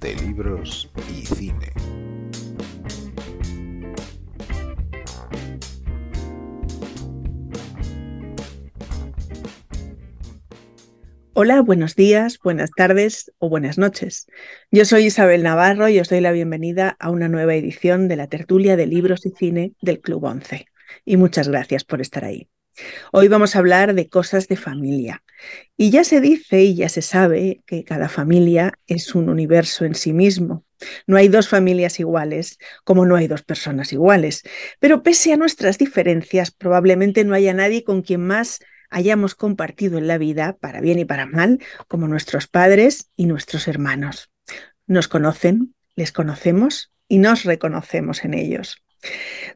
de libros y cine. Hola, buenos días, buenas tardes o buenas noches. Yo soy Isabel Navarro y os doy la bienvenida a una nueva edición de la tertulia de libros y cine del Club 11. Y muchas gracias por estar ahí. Hoy vamos a hablar de cosas de familia. Y ya se dice y ya se sabe que cada familia es un universo en sí mismo. No hay dos familias iguales, como no hay dos personas iguales. Pero pese a nuestras diferencias, probablemente no haya nadie con quien más hayamos compartido en la vida, para bien y para mal, como nuestros padres y nuestros hermanos. Nos conocen, les conocemos y nos reconocemos en ellos.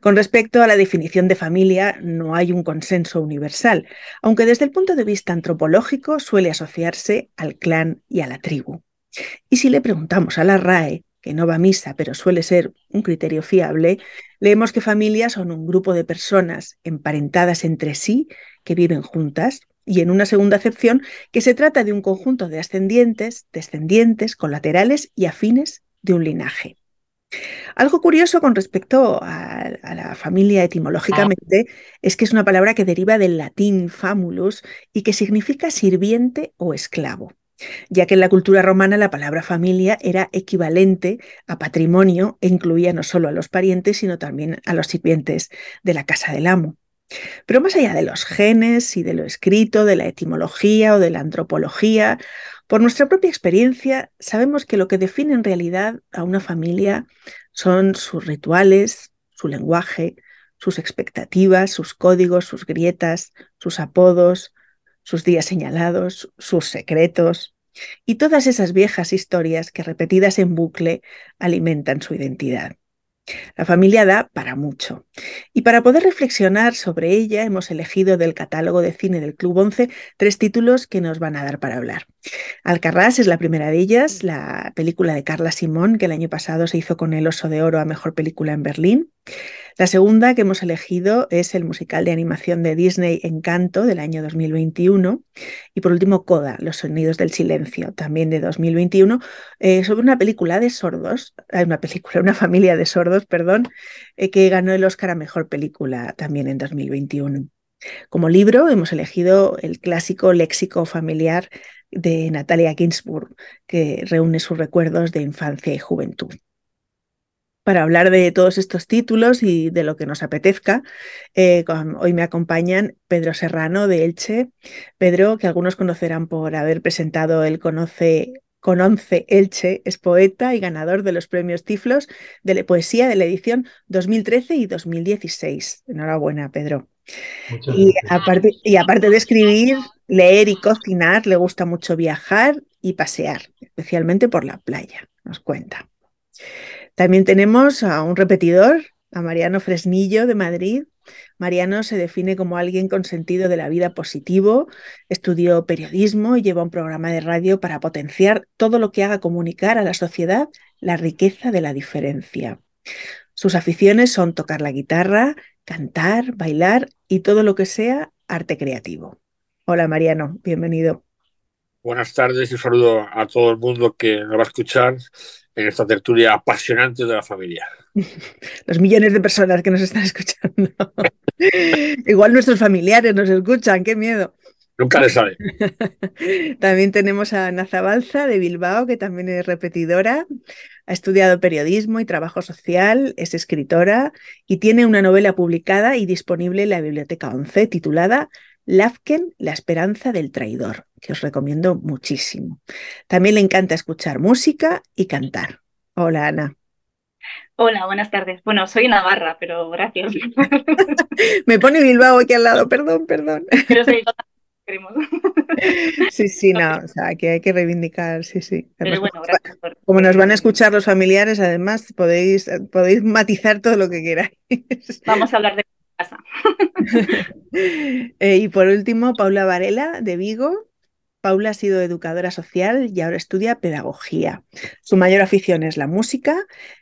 Con respecto a la definición de familia, no hay un consenso universal, aunque desde el punto de vista antropológico suele asociarse al clan y a la tribu. Y si le preguntamos a la RAE, que no va a misa, pero suele ser un criterio fiable, leemos que familias son un grupo de personas emparentadas entre sí que viven juntas y en una segunda acepción que se trata de un conjunto de ascendientes, descendientes, colaterales y afines de un linaje. Algo curioso con respecto a, la familia etimológicamente es que es una palabra que deriva del latín famulus y que significa sirviente o esclavo, ya que en la cultura romana la palabra familia era equivalente a patrimonio e incluía no solo a los parientes, sino también a los sirvientes de la casa del amo. Pero más allá de los genes y de lo escrito, de la etimología o de la antropología, por nuestra propia experiencia sabemos que lo que define en realidad a una familia son sus rituales, su lenguaje, sus expectativas, sus códigos, sus grietas, sus apodos, sus días señalados, sus secretos y todas esas viejas historias que repetidas en bucle alimentan su identidad. La familia da para mucho. Y para poder reflexionar sobre ella, hemos elegido del catálogo de cine del Club 11 tres títulos que nos van a dar para hablar. Alcarrás es la primera de ellas, la película de Carla Simón, que el año pasado se hizo con el Oso de Oro a Mejor Película en Berlín. La segunda que hemos elegido es el musical de animación de Disney Encanto del año 2021 y por último Coda, Los Sonidos del Silencio, también de 2021, eh, sobre una película de sordos, hay una película, una familia de sordos, perdón, eh, que ganó el Oscar a Mejor Película también en 2021. Como libro hemos elegido el clásico léxico familiar de Natalia Ginsburg, que reúne sus recuerdos de infancia y juventud para hablar de todos estos títulos y de lo que nos apetezca. Eh, hoy me acompañan Pedro Serrano de Elche. Pedro, que algunos conocerán por haber presentado el Conoce con Elche, es poeta y ganador de los premios Tiflos de la poesía de la edición 2013 y 2016. Enhorabuena, Pedro. Y aparte, y aparte de escribir, leer y cocinar, le gusta mucho viajar y pasear, especialmente por la playa, nos cuenta. También tenemos a un repetidor, a Mariano Fresnillo de Madrid. Mariano se define como alguien con sentido de la vida positivo, estudió periodismo y lleva un programa de radio para potenciar todo lo que haga comunicar a la sociedad la riqueza de la diferencia. Sus aficiones son tocar la guitarra, cantar, bailar y todo lo que sea arte creativo. Hola Mariano, bienvenido. Buenas tardes y un saludo a todo el mundo que nos va a escuchar en esta tertulia apasionante de la familia. Los millones de personas que nos están escuchando. Igual nuestros familiares nos escuchan, qué miedo. Nunca le sabe. también tenemos a Ana Zabalza de Bilbao, que también es repetidora. Ha estudiado periodismo y trabajo social, es escritora y tiene una novela publicada y disponible en la Biblioteca 11 titulada Lafken, La esperanza del traidor, que os recomiendo muchísimo. También le encanta escuchar música y cantar. Hola, Ana. Hola, buenas tardes. Bueno, soy Navarra, pero gracias. Me pone Bilbao aquí al lado, perdón, perdón. Pero soy Sí, sí, no, o sea, que hay que reivindicar, sí, sí. como nos van a escuchar los familiares, además podéis, podéis matizar todo lo que queráis. Vamos a hablar de casa. Eh, y por último, Paula Varela, de Vigo. Paula ha sido educadora social y ahora estudia pedagogía. Su mayor afición es la música,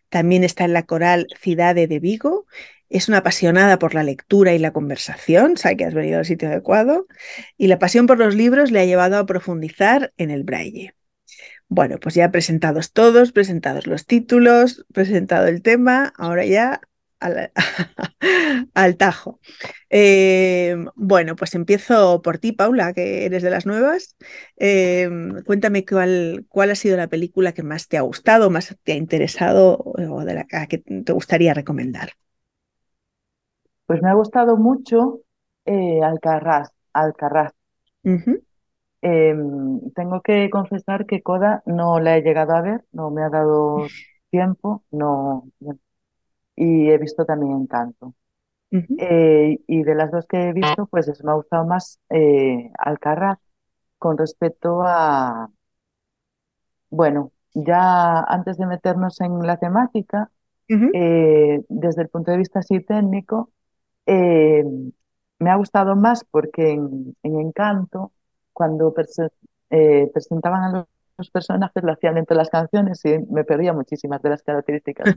también está en la coral Cidade de Vigo, es una apasionada por la lectura y la conversación, sabe que has venido al sitio adecuado, y la pasión por los libros le ha llevado a profundizar en el braille. Bueno, pues ya presentados todos, presentados los títulos, presentado el tema, ahora ya al, tajo. Eh, bueno, pues empiezo por ti, Paula, que eres de las nuevas. Eh, cuéntame cuál, cuál ha sido la película que más te ha gustado, más te ha interesado o de la que te gustaría recomendar. Pues me ha gustado mucho eh. Alcarrás. Em, tengo que confesar que Coda no la he llegado a ver, no me ha dado tiempo, no, y he visto también Encanto. Eh, y de las dos que he visto, pues me ha gustado más eh, Alcarraz con respecto a, bueno, ya antes de meternos en la temática, eh, desde el punto de vista así técnico, me ha gustado más porque en, Encanto, cuando presentaban a los los personajes lo hacían entre las canciones y me perdía muchísimas de las características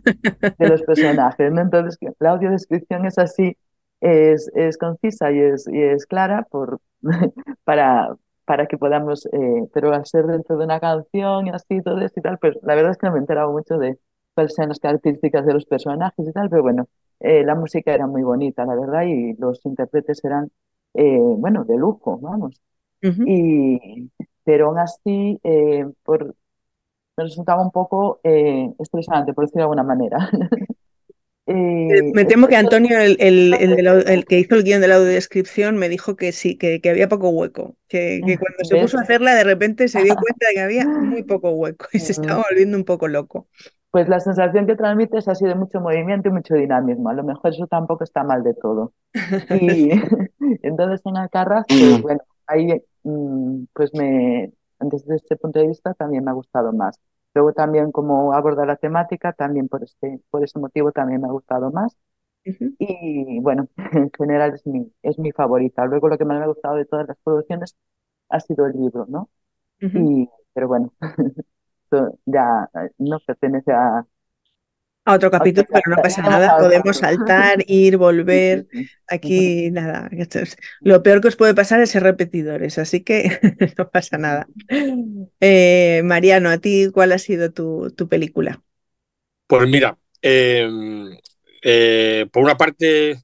de los personajes. ¿no? Entonces, la audiodescripción es así, es, es concisa y es, y es clara por, para, para que podamos, eh, pero al ser dentro de una canción y así, todo esto y tal, pues la verdad es que no me he enterado mucho de cuáles sean las características de los personajes y tal, pero bueno, eh, la música era muy bonita, la verdad, y los intérpretes eran, eh, bueno, de lujo, vamos. Y, pero aún así eh, por, me resultaba un poco eh, estresante, por decirlo de alguna manera. Eh, me temo que Antonio, el, el, el, que hizo el guion de la audiodescripción, me dijo que sí, que, que había poco hueco, que, que cuando se puso a hacerla de repente se dio cuenta de que había muy poco hueco y se estaba volviendo un poco loco. Pues la sensación que transmite es así de mucho movimiento y mucho dinamismo. A lo mejor eso tampoco está mal de todo. Y entonces en Alcarraz, pues bueno, ahí mm, pues me, desde este punto de vista también me ha gustado más. Luego también como aborda la temática, también por, este, por ese motivo también me ha gustado más. Y bueno, en general es mi, es mi favorita. Luego lo que más me ha gustado de todas las producciones ha sido el libro, ¿no? y, pero bueno, ya no pertenece a, a otro capítulo, pero no pasa nada, podemos saltar, ir, volver. Aquí nada, lo peor que os puede pasar es ser repetidores, así que no pasa nada. Eh, Mariano, ¿a ti cuál ha sido tu, tu película? Pues mira, em, eh, por una parte,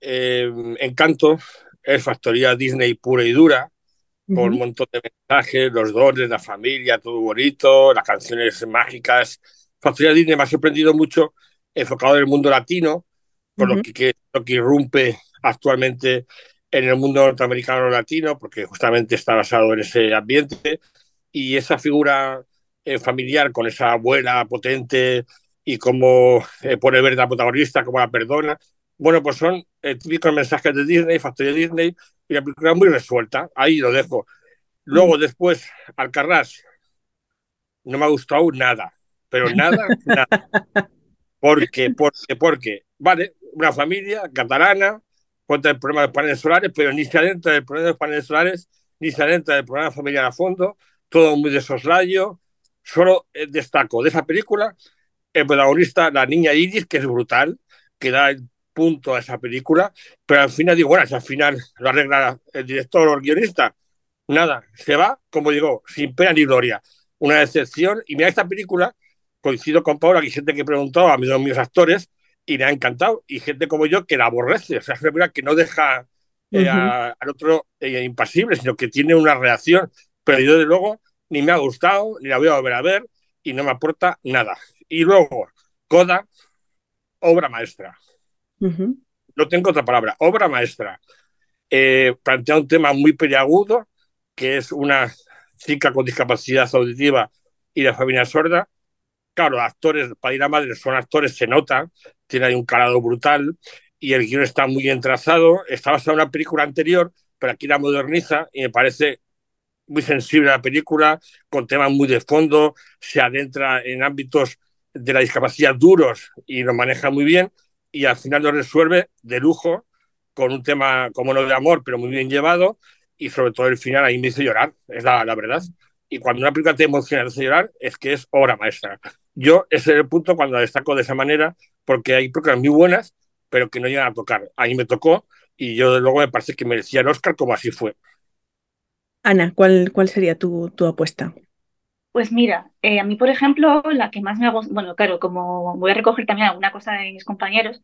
em, Encanto es factoría Disney pura y dura, con un montón de mensajes, los dones, la familia, todo bonito, las canciones mágicas. Factoría Disney me ha sorprendido mucho enfocado en el mundo latino, por lo, que, lo que irrumpe actualmente en el mundo norteamericano latino, porque justamente está basado en ese ambiente, y esa figura eh, familiar con esa abuela potente y cómo eh, pone verde a protagonista, cómo la perdona. Bueno, pues son eh, típicos mensajes de Disney, Factoría Disney, y la película muy resuelta. Ahí lo dejo. Luego, después, Alcarrás, no me ha gustado nada pero nada, nada. Porque, porque, porque, vale, una familia catalana contra el problema de los paneles solares, pero ni se adentra del problema de los paneles solares, ni se adentra del problema familiar a fondo, todo muy de soslayo. Solo eh, destaco de esa película el protagonista, la niña Iris, que es brutal, que da el punto a esa película, pero al final digo, bueno, si al final lo arregla el director o el guionista, nada, se va, como digo, sin pena ni gloria. Una decepción, y mira esta película, coincido con Paula, que hay gente que preguntó a mis, mis actores y le ha encantado, y gente como yo que la aborrece, o sea, es una película que no deja eh, al otro eh, impasible, sino que tiene una reacción, pero yo de luego ni me ha gustado, ni la voy a volver a ver, y no me aporta nada. Y luego, Coda, obra maestra. No tengo otra palabra, obra maestra. Eh, plantea un tema muy peliagudo, que es una chica con discapacidad auditiva y la familia sorda, claro, actores, para ir a madre, son actores, se nota, tiene ahí un calado brutal y el guion está muy entrazado. Está basado en una película anterior, pero aquí la moderniza y me parece muy sensible la película, con temas muy de fondo, se adentra en ámbitos de la discapacidad duros y lo maneja muy bien y al final lo resuelve de lujo con un tema como no de amor, pero muy bien llevado y sobre todo el final ahí me hizo llorar, es la, la verdad. Y cuando una película te emociona te hace llorar, es que es obra maestra. Yo ese es el punto cuando destaco de esa manera, porque hay películas muy buenas, pero que no llegan a tocar. Ahí me tocó y yo de luego me parece que merecía el Oscar como así fue. Ana, ¿cuál, cuál sería tu, tu apuesta? Pues mira, eh, a mí, por ejemplo, la que más me ha gustado, bueno, claro, como voy a recoger también alguna cosa de mis compañeros,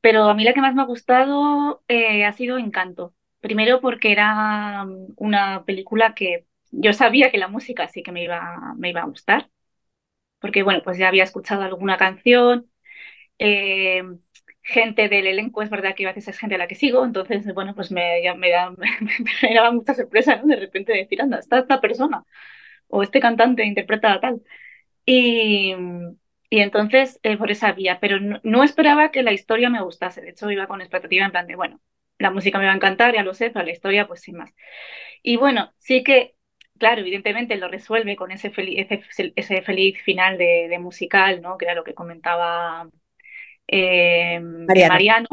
pero a mí la que más me ha gustado eh, ha sido Encanto. Primero porque era mm, una película que yo sabía que la música sí que me iba, me iba a gustar, porque bueno, pues ya había escuchado alguna canción, eh, gente del elenco, es verdad que a veces es gente a la que sigo, entonces bueno, pues me, me, da, me, daba mucha sorpresa, ¿no? De repente decir, anda, está esta persona o este cantante interpreta tal. Y, y entonces, eh, por esa vía, pero no, esperaba que la historia me gustase, de hecho iba con expectativa en plan de, bueno, la música me va a encantar, ya lo sé, pero la historia pues sin más. Y bueno, sí que, claro, evidentemente lo resuelve con ese, feliz, ese, feliz final de, musical, ¿no? Que era lo que comentaba eh, Mariano.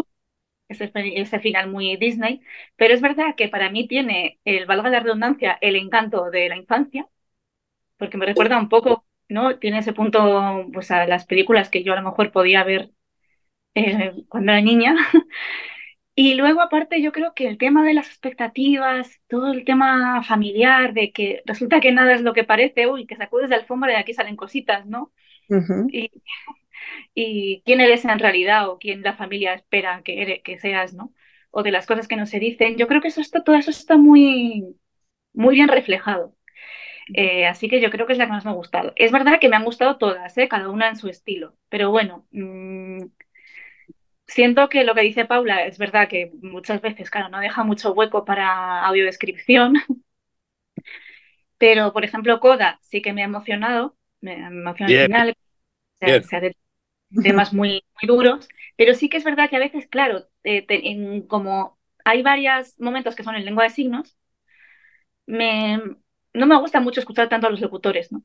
Ese, ese, final muy Disney, pero es verdad que para mí tiene, el valga la redundancia, el encanto de la infancia, porque me recuerda un poco, ¿no? Tiene ese punto, pues a las películas que yo a lo mejor podía ver eh, cuando era niña. Y luego, aparte, yo creo que el tema de las expectativas, todo el tema familiar, de que resulta que nada es lo que parece, uy, que sacudes de alfombra y aquí salen cositas, ¿no? y, y, quién eres en realidad o quién la familia espera que, eres, que seas, ¿no? O de las cosas que no se dicen. Yo creo que eso está, todo eso está muy, muy bien reflejado. Eh, así que yo creo que es la que más me ha gustado. Es verdad que me han gustado todas, ¿eh? cada una en su estilo, pero bueno, mm, siento que lo que dice Paula es verdad que muchas veces, claro, no deja mucho hueco para audiodescripción, pero por ejemplo, Coda sí que me ha emocionado, me ha emocionado al final, sea, de temas muy, muy duros, pero sí que es verdad que a veces, claro, eh, como hay varios momentos que son en lengua de signos, me, no me gusta mucho escuchar tanto a los locutores, ¿no?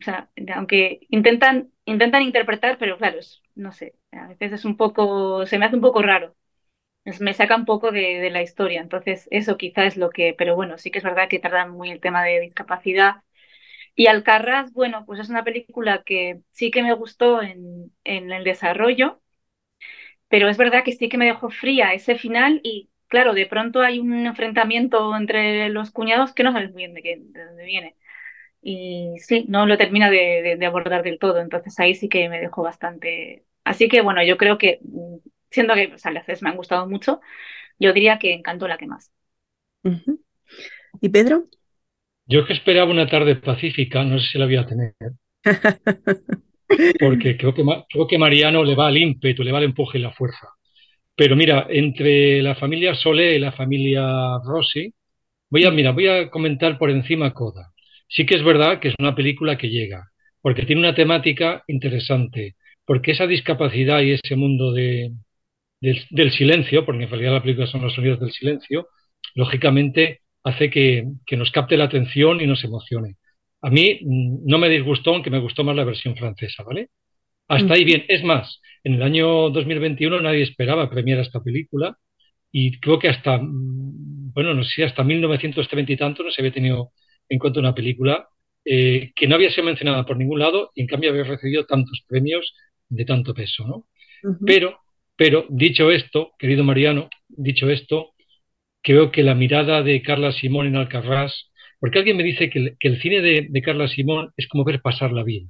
O sea, aunque intentan, intentan interpretar, pero claro, no sé, a veces es un poco, se me hace un poco raro. me saca un poco de, la historia. Entonces, eso quizá es lo que, pero bueno, sí que es verdad que tardan muy el tema de discapacidad. Y Alcarraz, bueno, pues es una película que sí que me gustó en, en el desarrollo, pero es verdad que sí que me dejó fría ese final y claro, de pronto hay un enfrentamiento entre los cuñados que no sabes muy bien de, qué, de dónde viene. Y sí, no lo termina de, abordar del todo, entonces ahí sí que me dejó bastante. Así que bueno, yo creo que, mm, siendo que o sea, las me han gustado mucho, yo diría que encantó la que más. ¿Y Pedro? Yo que esperaba una tarde pacífica, no sé si la voy a tener. Porque creo que, creo que Mariano le va al ímpetu, le va al empuje y la fuerza. Pero mira, entre la familia Solé y la familia Rossi, voy a, mira, voy a comentar por encima Coda. Sí que es verdad que es una película que llega, porque tiene una temática interesante, porque esa discapacidad y ese mundo de, del, silencio, porque en realidad la película son los sonidos del silencio, lógicamente hace que, que nos capte la atención y nos emocione. A mí mm, no me disgustó, aunque me gustó más la versión francesa, ¿vale? Hasta ahí bien. Es más, en el año 2021 nadie esperaba premiar esta película y creo que hasta, mm, bueno, no sé, hasta 1930 y tanto no se había tenido en cuenta una película eh, que no había sido mencionada por ningún lado y en cambio había recibido tantos premios de tanto peso, ¿no? Pero, pero, dicho esto, querido Mariano, dicho esto, creo que la mirada de Carla Simón en Alcarrás, porque alguien me dice que el, cine de, Carla Simón es como ver pasar la vida.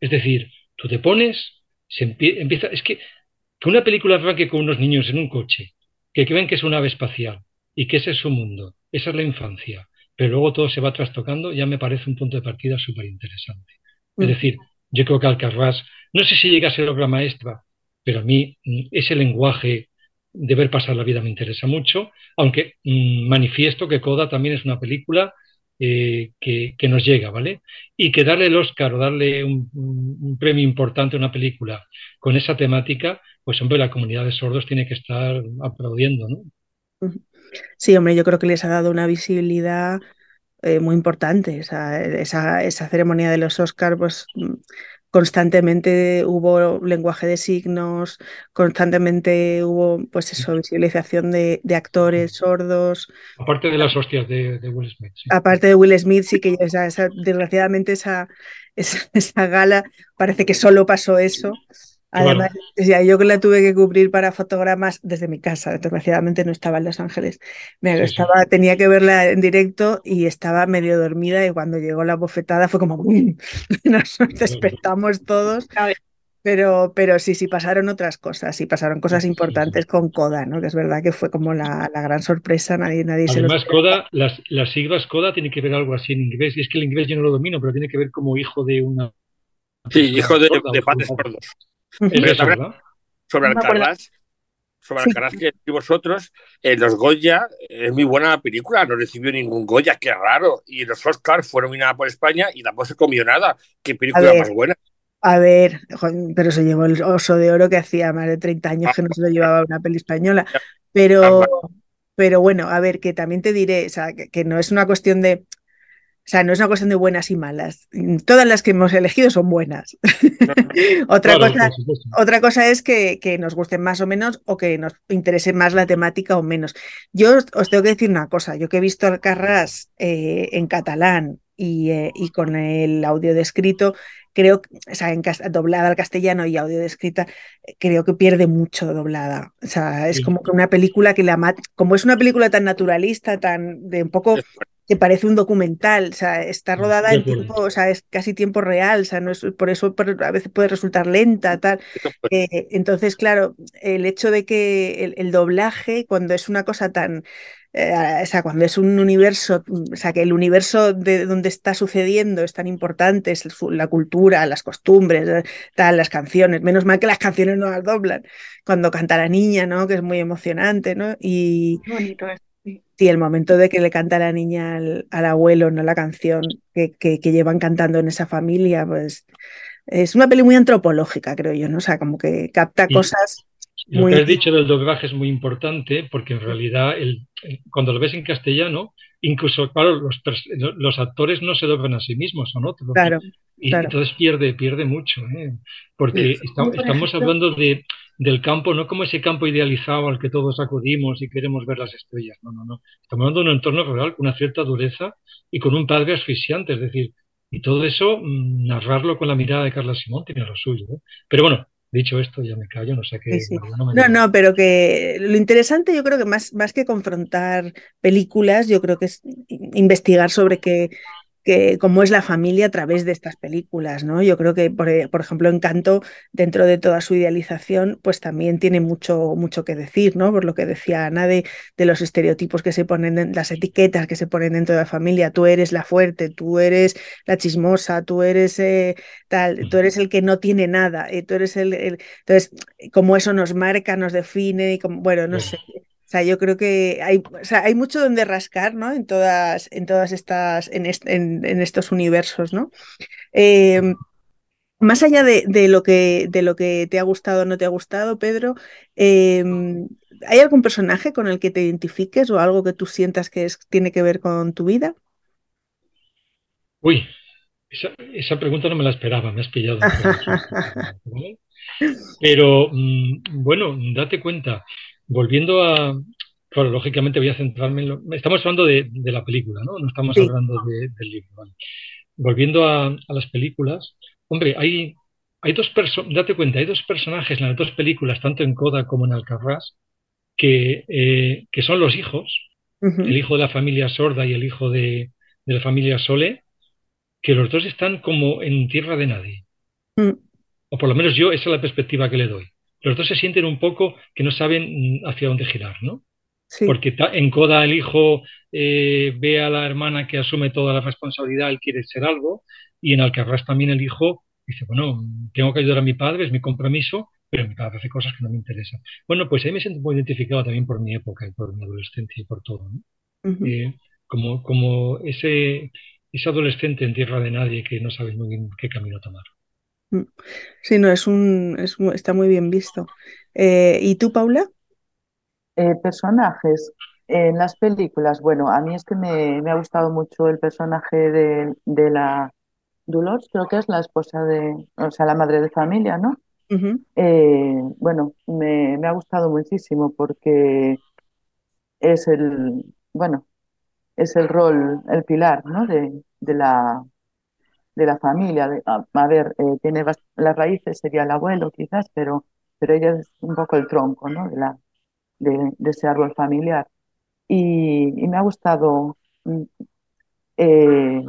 Es decir, Tú te pones, se empieza, es que que una película arranque con unos niños en un coche, que, ven que es una ave espacial y que ese es su mundo, esa es la infancia, pero luego todo se va trastocando, ya me parece un punto de partida súper interesante. Es mm. decir, yo creo que Alcarrás, no sé si llega a ser obra maestra, pero a mí mm, ese lenguaje de ver pasar la vida me interesa mucho, aunque mm, manifiesto que Coda también es una película eh, que, nos llega, ¿vale? Y que darle el Oscar o darle un, premio importante a una película con esa temática, pues hombre, la comunidad de sordos tiene que estar aplaudiendo, ¿no? Sí, hombre, yo creo que les ha dado una visibilidad eh, muy importante. Esa, esa, esa, ceremonia de los Oscars, pues constantemente hubo lenguaje de signos, constantemente hubo pues eso, visibilización de, actores sordos. Aparte de las hostias de, Will Smith. Aparte de Will Smith, sí que desgraciadamente esa, esa, gala parece que solo pasó eso. Además, yo que la tuve que cubrir para fotogramas desde mi casa, desgraciadamente no estaba en Los Ángeles. Me estaba, Tenía que verla en directo y estaba medio dormida y cuando llegó la bofetada fue como Nos despertamos todos. Pero, pero sí, sí pasaron otras cosas, sí pasaron cosas importantes con Coda, ¿no? Que es verdad que fue como la, la gran sorpresa, nadie, nadie se Además, Coda, las, las siglas Coda tienen que ver algo así en inglés, y es que el inglés yo no lo domino, pero tiene que ver como hijo de una... Sí, hijo de, de padres sordos sobre Alcaraz, sobre Alcaraz que vosotros, en los Goya es muy buena película, no recibió ningún Goya, qué raro. Y los Oscars fue nominada por España y tampoco se comió nada. Qué película más buena. A ver, pero se llevó el oso de oro que hacía más de 30 años que no se lo llevaba una peli española. Pero, pero bueno, a ver, que también te diré, o sea, que no es una cuestión de o sea, no es una cuestión de buenas y malas. Todas las que hemos elegido son buenas. otra, cosa, otra cosa es que, que, nos gusten más o menos o que nos interese más la temática o menos. Yo os, tengo que decir una cosa. Yo que he visto Alcarrás eh, en catalán y, eh, y, con el audio descrito, creo, o sea, en, doblada al castellano y audio descrita, creo que pierde mucho doblada. O sea, es como que una película que la como es una película tan naturalista, tan de un poco que parece un documental, o sea, está rodada en tiempo, o sea, es casi tiempo real, o sea, no es, por eso a veces puede resultar lenta, tal. Eh, entonces, claro, el hecho de que el, doblaje, cuando es una cosa tan, eh, o sea, cuando es un universo, o sea, que el universo de donde está sucediendo es tan importante, es la cultura, las costumbres, eh, tal, las canciones, menos mal que las canciones no las doblan, cuando canta la niña, ¿no? Que es muy emocionante, ¿no? Y, bonito Sí, el momento de que le canta la niña al, abuelo, ¿no? La canción que, que, llevan cantando en esa familia, pues es una peli muy antropológica, creo yo, ¿no? O sea, como que capta cosas. Lo que has dicho del doblaje es muy importante porque en realidad el, cuando lo ves en castellano, incluso, claro, los, los actores no se doblan a sí mismos, son otros. Claro. Y entonces pierde, pierde mucho, ¿eh? porque estamos hablando de del campo, no como ese campo idealizado al que todos acudimos y queremos ver las estrellas. No, no, no. Estamos hablando de un entorno rural con una cierta dureza y con un padre asfixiante, es decir, y todo eso, mm, narrarlo con la mirada de Carla Simón tiene lo suyo. ¿eh? Pero bueno, dicho esto, ya me callo, no sé qué. No, no, pero que lo interesante yo creo que más, más que confrontar películas, yo creo que es investigar sobre qué, que cómo es la familia a través de estas películas, ¿no? Yo creo que, por, eh, por, ejemplo, Encanto, dentro de toda su idealización, pues también tiene mucho, mucho que decir, ¿no? Por lo que decía Ana de, los estereotipos que se ponen, en, las etiquetas que se ponen dentro de la familia. Tú eres la fuerte, tú eres la chismosa, tú eres eh, tal, tú eres el que no tiene nada, eh, tú eres el, Entonces, como eso nos marca, nos define, y como, bueno, no sé. O sea, yo creo que hay, o sea, hay mucho donde rascar, ¿no? En todas, en todas estas, en, en, estos universos, ¿no? Em, más allá de, de, lo que, de lo que te ha gustado o no te ha gustado, Pedro, em, ¿hay algún personaje con el que te identifiques o algo que tú sientas que es, tiene que ver con tu vida? Uy, esa, esa pregunta no me la esperaba, me has pillado. Pero mm, bueno, date cuenta, volviendo a, claro, lógicamente voy a centrarme en lo, estamos hablando de, la película, ¿no? No estamos hablando del libro. Volviendo a, las películas, hombre, hay, hay dos personas, date cuenta, hay dos personajes en las dos películas, tanto en Coda como en Alcarrás, que, eh, que son los hijos, el hijo de la familia sorda y el hijo de, la familia Sole, que los dos están como en tierra de nadie. Mm. O por lo menos yo, esa es la perspectiva que le doy los dos se sienten un poco que no saben mm, hacia dónde girar, ¿no? Porque en Coda el hijo eh, ve a la hermana que asume toda la responsabilidad, él quiere ser algo, y en Alcarrás también el hijo dice, bueno, tengo que ayudar a mi padre, es mi compromiso, pero mi padre hace cosas que no me interesan. Bueno, pues ahí me siento muy identificado también por mi época y por mi adolescencia y por todo, ¿no? Eh, como, como ese, ese adolescente en tierra de nadie que no sabe muy bien qué camino tomar. Sí, no, es un, está muy bien visto. Eh, ¿y tú, Paula? Eh, personajes en las películas. Bueno, a mí es que me, ha gustado mucho el personaje de, la Dolores, creo que es la esposa de, o sea, la madre de familia, ¿no? Eh, bueno, me, ha gustado muchísimo porque es el, bueno, es el rol, el pilar, ¿no? De, de la de la familia. a, ver, eh, tiene las raíces, sería el abuelo quizás, pero, pero ella es un poco el tronco ¿no? de, la, de, ese árbol familiar. Y, me ha gustado mm, eh,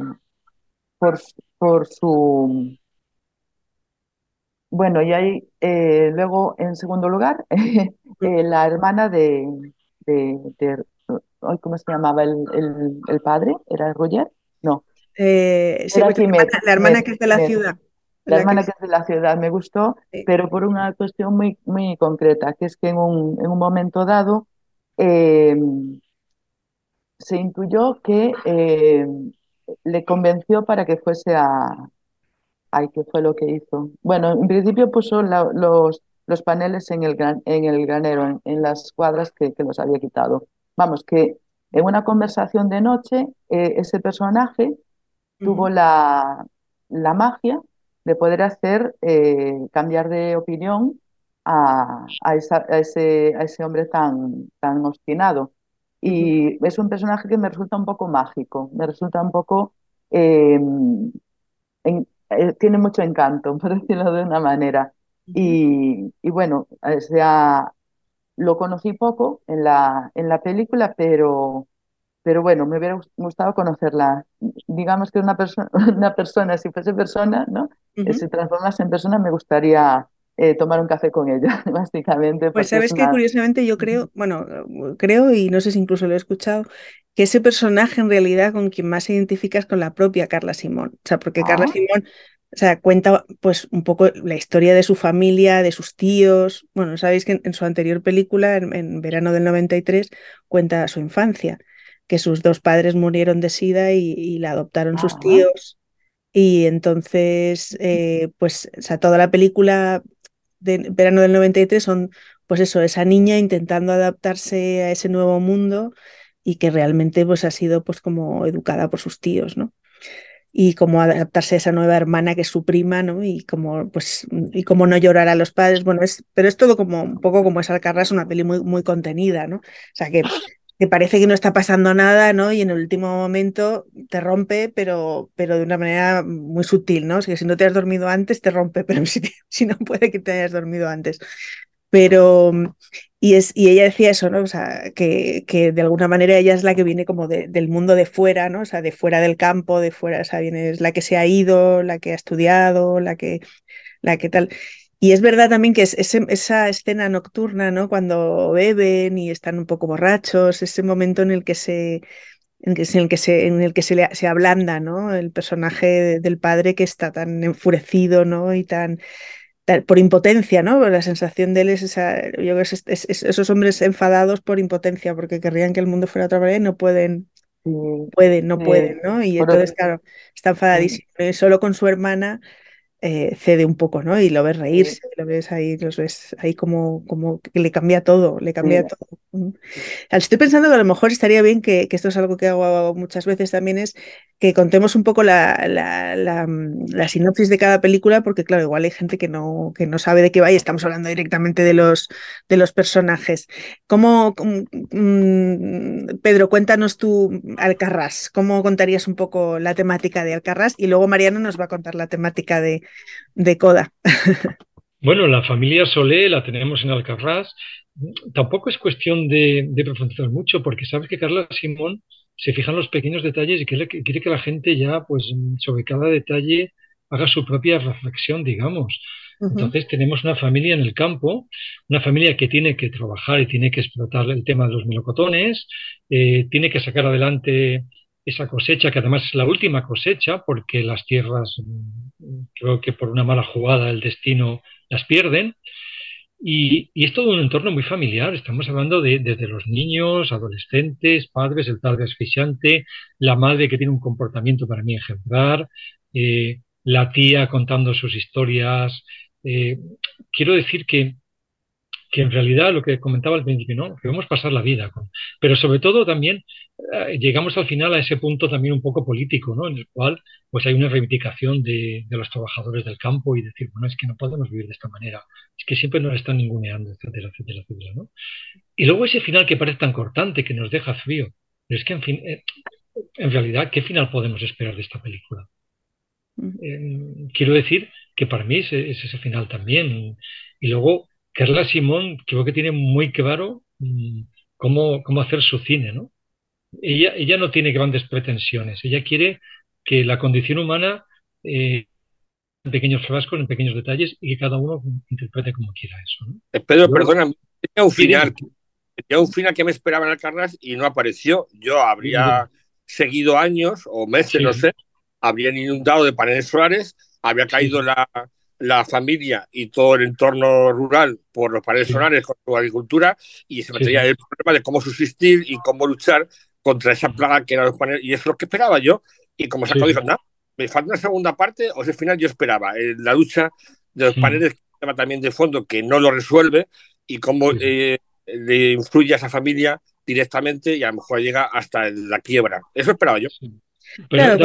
por, por su... Bueno, y ahí eh, luego, en segundo lugar, la hermana de, de, ¿cómo se llamaba el, el, padre? ¿Era Roger? No. Eh, la, hermana, que es de la ciudad. La, hermana que... es de la ciudad me gustó, pero por una cuestión muy, muy concreta, que es que en un, en un momento dado em, se intuyó que em, le convenció para que fuese a... Ay, ¿qué fue lo que hizo? Bueno, en principio puso los, los paneles en el, gran, en el granero, en, las cuadras que, que, los había quitado. Vamos, que en una conversación de noche, eh, ese personaje tuvo la, la, magia de poder hacer eh, cambiar de opinión a, a, esa, a, ese, a ese hombre tan, tan obstinado. Y es un personaje que me resulta un poco mágico, me resulta un poco... Em, eh, tiene mucho encanto, por decirlo de una manera. Y, bueno, sea, lo conocí poco en la, en la película, pero, pero bueno, me hubiera gustado conocerla. Digamos que una, persona una persona, si fuese persona, ¿no? Uh Si transformase en persona, me gustaría eh, tomar un café con ella, básicamente. Pues sabes que curiosamente yo creo, bueno, creo y no sé si incluso lo he escuchado, que ese personaje en realidad con quien más se identifica es con la propia Carla Simón. O sea, porque Carla ah. Simón o sea, cuenta pues un poco la historia de su familia, de sus tíos. Bueno, sabéis que en, su anterior película, en, verano del 93, cuenta su infancia, que sus dos padres murieron de sida y, la adoptaron sus tíos. Y entonces, eh, pues, o sea, toda la película de verano del 93 son, pues eso, esa niña intentando adaptarse a ese nuevo mundo y que realmente pues ha sido pues como educada por sus tíos, ¿no? y cómo adaptarse a esa nueva hermana que es su prima, ¿no? Y cómo, pues, y cómo no llorar a los padres. Bueno, es, pero es todo como un poco como es Alcarrás, una peli muy, muy contenida, ¿no? O sea, que, que parece que no está pasando nada, ¿no? Y en el último momento te rompe, pero, pero de una manera muy sutil, ¿no? O sea, si no te has dormido antes, te rompe, pero si, si no puede que te hayas dormido antes. Pero, y, es, y ella decía eso, ¿no? O sea, que, que de alguna manera ella es la que viene como del mundo de fuera, ¿no? O sea, de fuera del campo, de fuera, o sea, viene, es la que se ha ido, la que ha estudiado, la que, la que tal. Y es verdad también que es, esa escena nocturna, ¿no? Cuando beben y están un poco borrachos, ese momento en el que se, en, que, en el que se, en el que se, le, se ablanda, ¿no? El personaje del padre que está tan enfurecido, ¿no? Y tan por impotencia, ¿no? La sensación de él es esa, yo es, esos hombres enfadados por impotencia, porque querrían que el mundo fuera otra manera y no pueden, pueden, no pueden, ¿no? Y entonces, claro, está enfadadísimo. Solo con su hermana eh, cede un poco, ¿no? Y lo ves reírse, lo ves ahí, lo ves ahí como, como que le cambia todo, le cambia todo. Estoy pensando que a lo mejor estaría bien que, que, esto es algo que hago muchas veces también, es que contemos un poco la, la, la, sinopsis de cada película, porque claro, igual hay gente que no, que no sabe de qué va y estamos hablando directamente de los, de los personajes. ¿Cómo, mm, Pedro, cuéntanos tú Alcarrás, ¿cómo contarías un poco la temática de Alcarrás? Y luego Mariana nos va a contar la temática de, de Coda. Bueno, la familia Solé la tenemos en Alcarrás. Tampoco es cuestión de, de profundizar mucho, porque sabes que Carla Simón se fijan los pequeños detalles y quiere, quiere que la gente ya, pues, sobre cada detalle haga su propia reflexión, digamos. Entonces tenemos una familia en el campo, una familia que tiene que trabajar y tiene que explotar el tema de los melocotones, eh, tiene que sacar adelante esa cosecha, que además es la última cosecha, porque las tierras, mm, creo que por una mala jugada el destino las pierden. Y, es todo un entorno muy familiar. Estamos hablando de desde los niños, adolescentes, padres, el padre asfixiante, la madre que tiene un comportamiento para mí ejemplar, eh, la tía contando sus historias. Eh, quiero decir que que en realidad lo que comentaba al principio, ¿no? Que vamos a pasar la vida con. Pero sobre todo también eh, llegamos al final a ese punto también un poco político, ¿no? En el cual pues hay una reivindicación de, de, los trabajadores del campo y decir, bueno, es que no podemos vivir de esta manera, es que siempre nos están ninguneando, etcétera, etcétera, etcétera, ¿no? Y luego ese final que parece tan cortante, que nos deja frío. Pero es que en fin, eh, en realidad, ¿qué final podemos esperar de esta película? Eh, quiero decir que para mí es, ese final también. Y luego, Carla Simón creo que tiene muy claro mm, cómo, cómo hacer su cine, ¿no? Ella, ella no tiene grandes pretensiones, ella quiere que la condición humana eh, en pequeños frascos, en pequeños detalles, y que cada uno interprete como quiera eso. ¿no? Pedro, perdona, tenía un final, tenía un final que me esperaba en Alcarrás y no apareció. Yo habría seguido años o meses, no sé, habrían inundado de paneles solares, había caído la, la, familia y todo el entorno rural por los paneles solares con su agricultura y se metería el problema de cómo subsistir y cómo luchar contra esa plaga que eran los paneles. Y es lo que esperaba yo. Y como se acabó, dijo, nada, me falta una segunda parte, o ese final yo esperaba. Eh, la lucha de los paneles también de fondo que no lo resuelve y cómo eh, le influye a esa familia directamente y a lo mejor llega hasta la quiebra. Eso esperaba yo. Claro,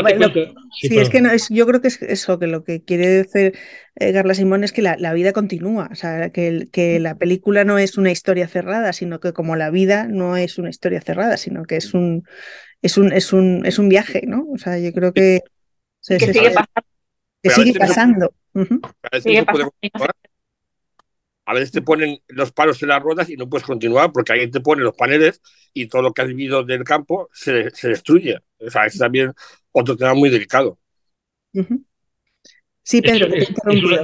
sí, es que no, es, yo creo que es eso, que lo que quiere decir eh, Carla Simón es que la, la, vida continúa, o sea, que, que la película no es una historia cerrada, sino que como la vida no es una historia cerrada, sino que es un, es un, es un, es un viaje, ¿no? O sea, yo creo que que sigue pasando. Que sigue pasando. A veces te ponen los palos en las ruedas y no puedes continuar porque alguien te pone los paneles y todo lo que has vivido del campo se, se destruye. O sea, es también otro tema muy delicado. Sí, Pedro.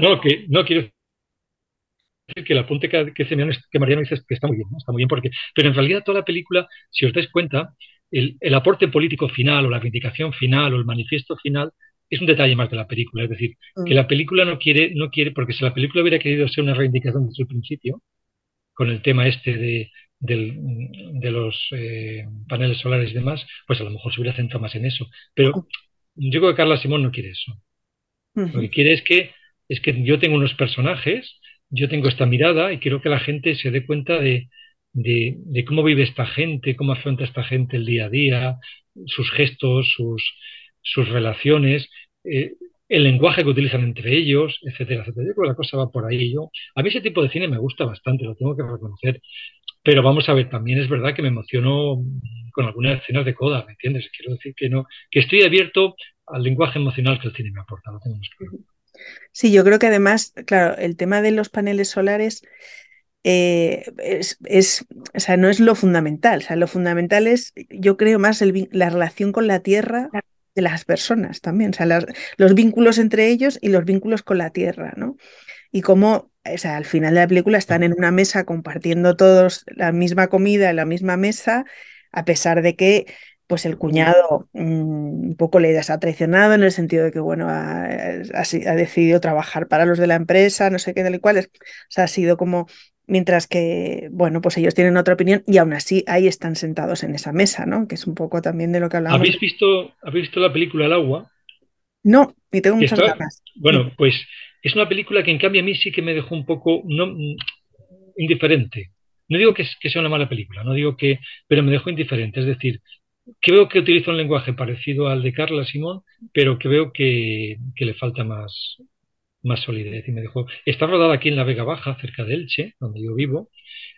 no, que, no quiero decir que el apunte que, que, que Mariano dice que está muy bien, está muy bien porque, pero en realidad toda la película, si os dais cuenta, el, el aporte político final o la reivindicación final o el manifiesto final es un detalle más de la película, es decir, que mm. la película no quiere, no quiere, porque si la película hubiera querido ser una reivindicación desde el principio, con el tema este de, de los eh, paneles solares y demás, pues a lo mejor se hubiera centrado más en eso. Pero yo creo que Carla Simón no quiere eso. Lo que quiere es que, es que yo tengo unos personajes, yo tengo esta mirada y quiero que la gente se dé cuenta de, de, de, cómo vive esta gente, cómo afronta esta gente el día a día, sus gestos, sus, sus relaciones, eh, el lenguaje que utilizan entre ellos, etcétera, etcétera. Yo creo que la cosa va por ahí. Yo, a mí ese tipo de cine me gusta bastante, lo tengo que reconocer. Pero vamos a ver, también es verdad que me emociono con algunas escenas de coda, ¿me entiendes? Quiero decir que no, que estoy abierto al lenguaje emocional que el cine me aporta. Lo Sí, yo creo que además, claro, el tema de los paneles solares eh, es, o sea, no es lo fundamental. O sea, lo fundamental es, yo creo, más la relación con la tierra de las personas también, o sea, los vínculos entre ellos y los vínculos con la tierra, ¿no? Y cómo, o sea, al final de la película están en una mesa compartiendo todos la misma comida en la misma mesa, a pesar de que pues el cuñado mm, un poco le ha traicionado en el sentido de que, bueno, ha, ha, decidido trabajar para los de la empresa, no sé qué, tal cual. O sea, ha sido como mientras que, bueno, pues ellos tienen otra opinión y aún así ahí están sentados en esa mesa, ¿no? Que es un poco también de lo que hablamos. ¿Habéis visto, ¿habéis visto la película El agua? No, y tengo muchas ganas. Bueno, pues es una película que en cambio a mí sí que me dejó un poco no, indiferente. No digo que, que sea una mala película, no digo que, pero me dejó indiferente. Es decir, creo que utiliza un lenguaje parecido al de Carla Simón, pero que veo que, que le falta más, más solidez y me dejó. Está rodada aquí en la Vega Baja, cerca de Elche, donde yo vivo.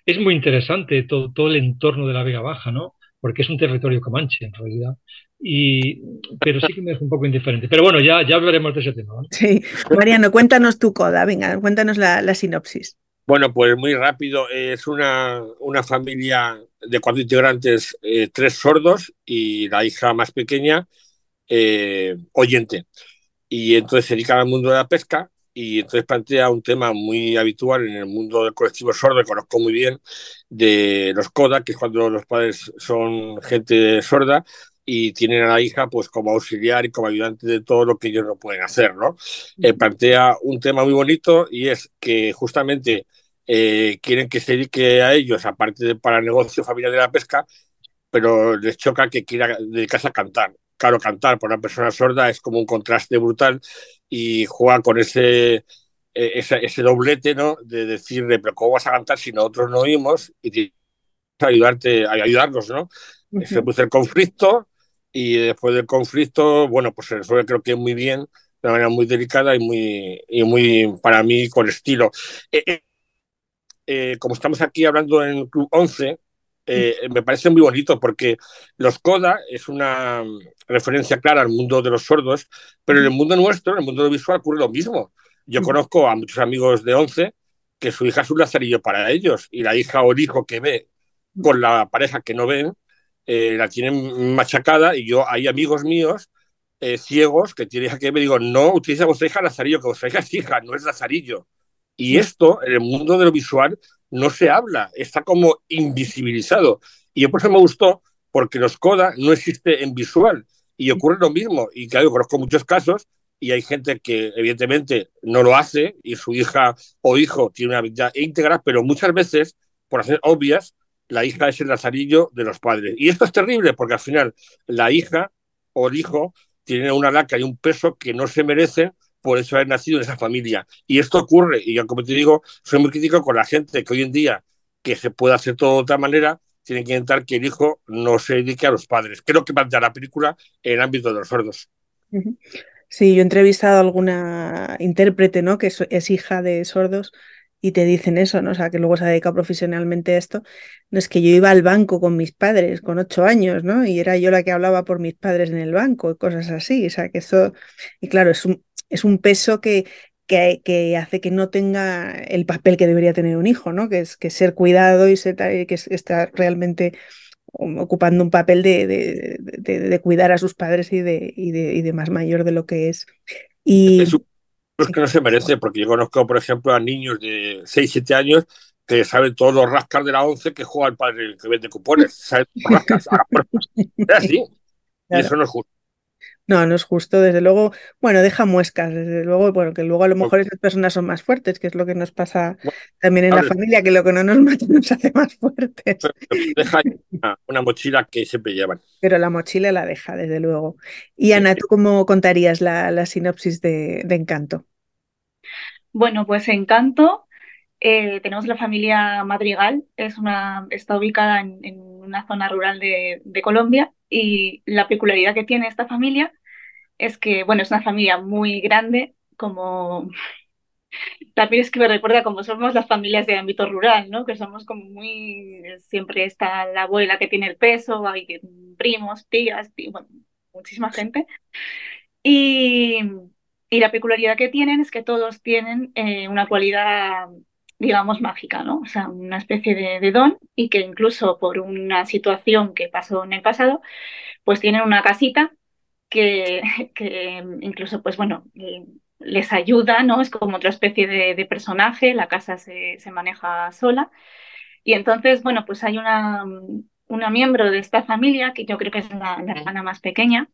Es muy interesante todo, todo el entorno de la Vega Baja, ¿no? Porque es un territorio comanche, en realidad. Y, pero sí que me dejó un poco indiferente. Pero bueno, ya, ya hablaremos de ese tema. Sí. Mariano, cuéntanos tu coda, venga, cuéntanos la, sinopsis. Bueno, pues muy rápido. Es una, una familia de cuatro integrantes, eh, tres sordos y la hija más pequeña, eh, oyente y entonces se dedica al mundo de la pesca y entonces plantea un tema muy habitual en el mundo del colectivo sordo, que conozco muy bien, de los CODA, que es cuando los padres son gente sorda y tienen a la hija pues como auxiliar y como ayudante de todo lo que ellos no pueden hacer, ¿no? Eh, plantea un tema muy bonito y es que justamente eh, quieren que se dedique a ellos, aparte de para el negocio familiar de la pesca, pero les choca que quiera dedicarse a cantar claro, cantar por una persona sorda es como un contraste brutal y juega con ese, eh, ese, doblete, ¿no? De decirle, pero ¿cómo vas a cantar si nosotros no oímos? Y ayudarte, a ayudarnos, ¿no? Se puso el conflicto y después del conflicto, bueno, pues se resuelve creo que muy bien, de una manera muy delicada y muy, y muy para mí, con estilo. Eh, eh, como estamos aquí hablando en el Club 11, eh, me parece muy bonito porque los CODA es una referencia clara al mundo de los sordos, pero en el mundo nuestro, en el mundo visual, ocurre lo mismo. Yo conozco a muchos amigos de 11 que su hija es un lazarillo para ellos y la hija o el hijo que ve con la pareja que no ven, eh, la tienen machacada y yo hay amigos míos eh, ciegos que tienen que me digo, no utiliza vuestra hija lazarillo, que vuestra hija es hija, no es lazarillo. Y esto en el mundo de lo visual no se habla, está como invisibilizado. Y por eso me gustó, porque los CODA no existe en visual. Y ocurre lo mismo. Y claro, conozco muchos casos y hay gente que evidentemente no lo hace y su hija o hijo tiene una vida íntegra, pero muchas veces, por hacer obvias, la hija es el lazarillo de los padres. Y esto es terrible porque al final la hija o el hijo tiene una laca y un peso que no se merece por eso haber nacido en esa familia. Y esto ocurre, y yo como te digo, soy muy crítico con la gente que hoy en día, que se puede hacer todo de otra manera, tiene que intentar que el hijo no se dedique a los padres. Creo que plantea la película en el ámbito de los sordos. Sí, yo he entrevistado a alguna intérprete, ¿no? Que es, hija de sordos y te dicen eso, ¿no? O sea, que luego se dedica profesionalmente a esto. No es que yo iba al banco con mis padres con ocho años, ¿no? Y era yo la que hablaba por mis padres en el banco y cosas así. O sea, que eso, y claro, es un, es un peso que, que, que, hace que no tenga el papel que debería tener un hijo, ¿no? Que es que ser cuidado y ser, que está realmente ocupando un papel de, de, cuidar a sus padres y de, y de, más mayor de lo que es. Y... Es que no se merece, porque yo conozco, por ejemplo, a niños de 6, 7 años que saben todos los rascas de la 11 que juega el padre que vende cupones. ¿sabes? Rascas, es así. Y eso no es justo. No, no es justo, desde luego, bueno, deja muescas, desde luego, bueno, que luego a lo mejor esas personas son más fuertes, que es lo que nos pasa también en la familia, que lo que no nos mata nos hace más fuertes. Deja una, mochila que siempre llevan. Pero la mochila la deja, desde luego. Y Ana, ¿tú cómo contarías la, sinopsis de, Encanto? Bueno, pues Encanto, eh, tenemos la familia Madrigal, es una, está ubicada en, una zona rural de, de Colombia y la peculiaridad que tiene esta familia es que, bueno, es una familia muy grande, como también es que me recuerda como somos las familias de ámbito rural, ¿no? Que somos como muy, siempre está la abuela que tiene el peso, hay primos, tías, bueno, muchísima gente. Y, y, la peculiaridad que tienen es que todos tienen eh, una cualidad digamos, mágica, ¿no? O sea, una especie de, don y que incluso por una situación que pasó en el pasado, pues tienen una casita que, que incluso, pues bueno, les ayuda, ¿no? Es como otra especie de, personaje, la casa se, se, maneja sola. Y entonces, bueno, pues hay una, una miembro de esta familia, que yo creo que es la, la hermana más pequeña,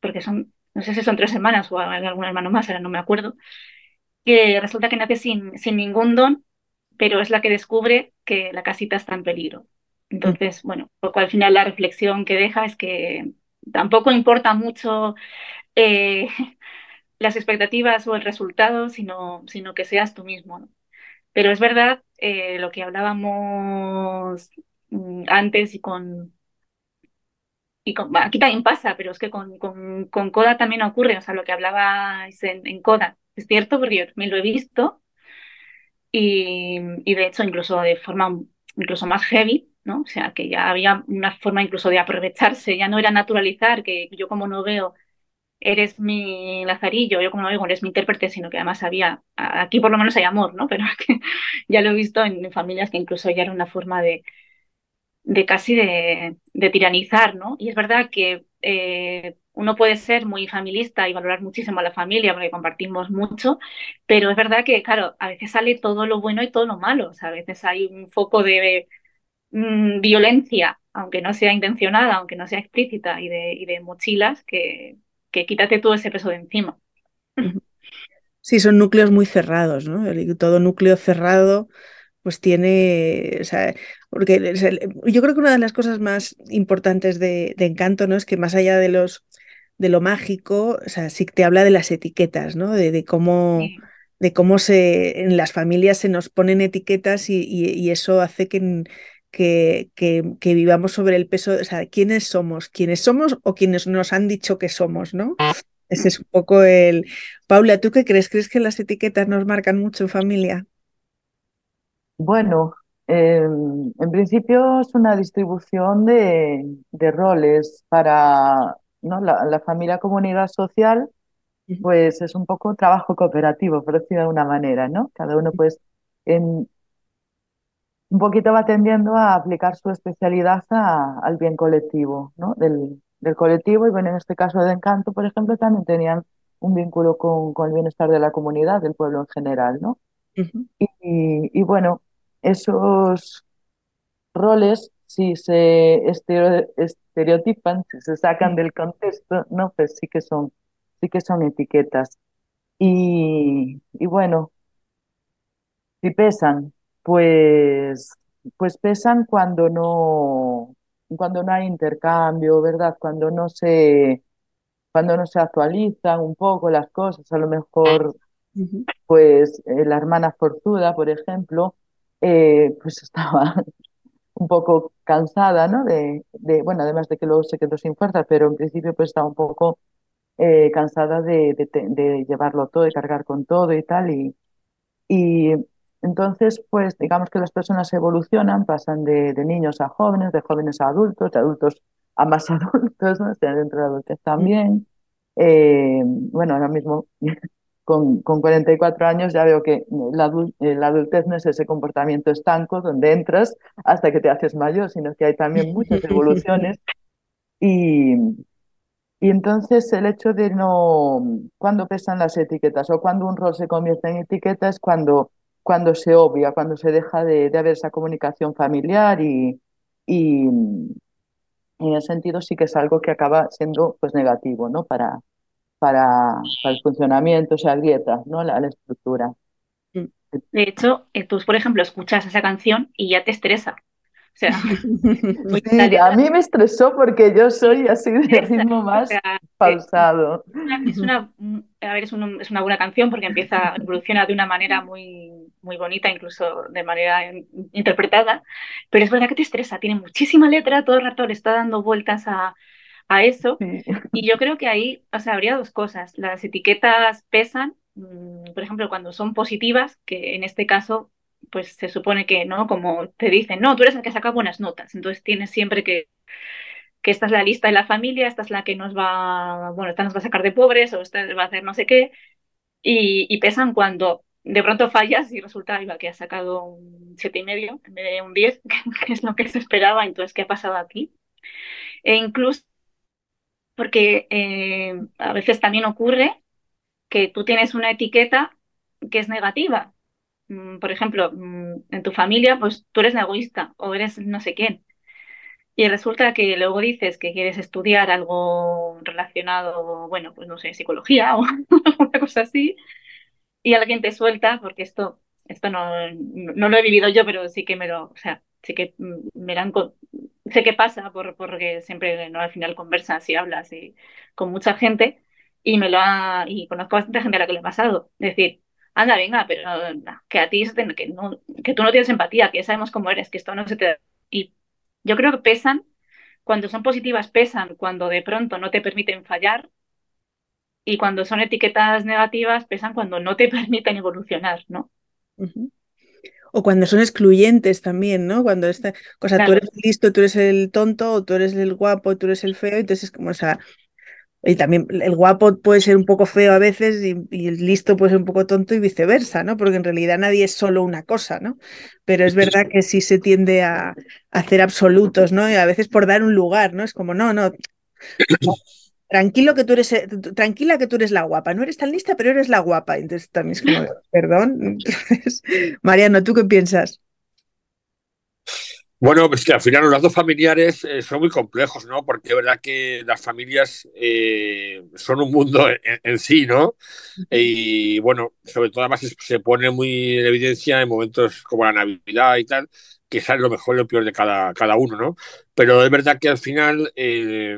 porque son, no sé si son tres hermanas o hay algún hermano más, ahora no me acuerdo, que resulta que nace sin, sin ningún don, pero es la que descubre que la casita está en peligro. Entonces, bueno, al final la reflexión que deja es que tampoco importa mucho eh, las expectativas o el resultado, sino, sino que seas tú mismo. Pero es verdad eh, lo que hablábamos mm, antes y con, y aquí también pasa, pero es que con, con, con, Coda también ocurre, o sea, lo que hablabais en, en Coda, es cierto, porque yo me lo he visto y, de hecho incluso de forma incluso más heavy, ¿no? O sea, que ya había una forma incluso de aprovecharse, ya no era naturalizar, que yo como no veo eres mi lazarillo, yo como no veo eres mi intérprete, sino que además había, aquí por lo menos hay amor, ¿no? Pero ya lo he visto en, familias que incluso ya era una forma de, de casi de, de tiranizar, ¿no? Y es verdad que eh, uno puede ser muy familista y valorar muchísimo a la familia porque compartimos mucho, pero es verdad que, claro, a veces sale todo lo bueno y todo lo malo. O sea, a veces hay un foco de mm, violencia, aunque no sea intencionada, aunque no sea explícita, y de, y de mochilas que, que quítate todo ese peso de encima. Sí, son núcleos muy cerrados, ¿no? todo núcleo cerrado pues tiene, o sea, porque yo creo que una de las cosas más importantes de, de Encanto, ¿no? Es que más allá de los de lo mágico, o sea, sí te habla de las etiquetas, ¿no? De, cómo, de cómo se, en las familias se nos ponen etiquetas y, eso hace que, que, que, vivamos sobre el peso, o sea, quiénes somos, quiénes somos o quienes nos han dicho que somos, ¿no? Ese es un poco el... Paula, ¿tú qué crees? ¿Crees que las etiquetas nos marcan mucho en familia? Bueno, em, en principio es una distribución de, roles para ¿no? la, familia comunidad social, pues es un poco trabajo cooperativo, por decirlo de alguna manera, ¿no? Cada uno pues en, un poquito va tendiendo a aplicar su especialidad al bien colectivo, ¿no? Del, colectivo y bueno, en este caso de Encanto, por ejemplo, también tenían un vínculo con, el bienestar de la comunidad, del pueblo en general, ¿no? y, bueno, esos roles, si se estereotipan, si se sacan del contexto, ¿no? Pues sí que son, sí que son etiquetas. Y, y bueno, si pesan, pues, pues pesan cuando no, cuando no hay intercambio, ¿verdad? Cuando no se, cuando no se actualizan un poco las cosas, a lo mejor, pues eh, la hermana Forzuda, por ejemplo, eh, pues estaba un poco cansada, ¿no? De, de, bueno, además de que luego se quedó sin fuerza, pero en principio pues estaba un poco eh, cansada de, de, llevarlo todo, de cargar con todo y tal, y, y entonces, pues digamos que las personas evolucionan, pasan de, niños a jóvenes, de jóvenes a adultos, de adultos a más adultos, ¿no? dentro de adultos también. Eh, bueno, ahora mismo con, con, 44 años ya veo que la, adultez no es ese comportamiento estanco donde entras hasta que te haces mayor, sino que hay también muchas evoluciones. Y, y entonces el hecho de no, cuando pesan las etiquetas o cuando un rol se convierte en etiqueta es cuando cuando se obvia, cuando se deja de, haber esa comunicación familiar y, y, en ese sentido sí que es algo que acaba siendo pues negativo ¿no? para, para, el funcionamiento, o sea, dieta, ¿no? la, la estructura. De hecho, eh, tú, por ejemplo, escuchas esa canción y ya te estresa. O sea, a mí me estresó porque yo soy así de ritmo más pausado. Es una, a ver, es, es, una buena canción porque empieza, evoluciona de una manera muy, muy bonita, incluso de manera interpretada, pero es verdad que te estresa, tiene muchísima letra, todo el rato le está dando vueltas a, a eso. Y yo creo que ahí, o sea, habría dos cosas. Las etiquetas pesan, mm, por ejemplo, cuando son positivas, que en este caso pues se supone que, ¿no? Como te dicen, no, tú eres el que saca buenas notas, entonces tienes siempre que, que esta es la lista de la familia, esta es la que nos va, bueno, esta nos va a sacar de pobres o esta va a hacer no sé qué, y, pesan cuando de pronto fallas y resulta que has sacado un siete y medio en vez de un 10, que es lo que se esperaba, entonces, ¿qué ha pasado aquí? E incluso porque eh, a veces también ocurre que tú tienes una etiqueta que es negativa, Mm, por ejemplo, mm, en tu familia, pues tú eres egoísta o eres no sé quién. Y resulta que luego dices que quieres estudiar algo relacionado, bueno, pues no sé, psicología o una cosa así, y alguien te suelta, porque esto, esto no, no, lo he vivido yo, pero sí que me lo, o sea, sí que me dan, sé qué pasa, por, porque siempre ¿no? al final conversas y hablas y, con mucha gente, y me lo y conozco bastante gente a la que le ha pasado. Es decir, anda, venga, pero que a ti que, no, que tú no tienes empatía, que sabemos cómo eres, que esto no se te... Y yo creo que pesan, cuando son positivas pesan, cuando de pronto no te permiten fallar, y cuando son etiquetas negativas pesan cuando no te permiten evolucionar, ¿no? O cuando son excluyentes también, ¿no? Cuando esta cosa, tú eres listo, tú eres el tonto, o tú eres el guapo, tú eres el feo, entonces es como, o sea, y también el guapo puede ser un poco feo a veces y, el listo puede ser un poco tonto y viceversa, ¿no? Porque en realidad nadie es solo una cosa, ¿no? Pero es verdad que sí se tiende a, hacer absolutos, ¿no? Y a veces por dar un lugar, ¿no? Es como, no, no. Tranquilo que tú eres, eh, tranquila que tú eres la guapa, no eres tan lista, pero eres la guapa. Entonces también es como, perdón. Mariano, ¿tú qué piensas? Bueno, pues que al final los lazos familiares eh, son muy complejos, ¿no? Porque es verdad que las familias eh, son un mundo en, sí, ¿no? Y bueno, sobre todo además se pone muy en evidencia en momentos como la Navidad y tal, que sale lo mejor y lo peor de cada, cada uno, ¿no? Pero es verdad que al final eh,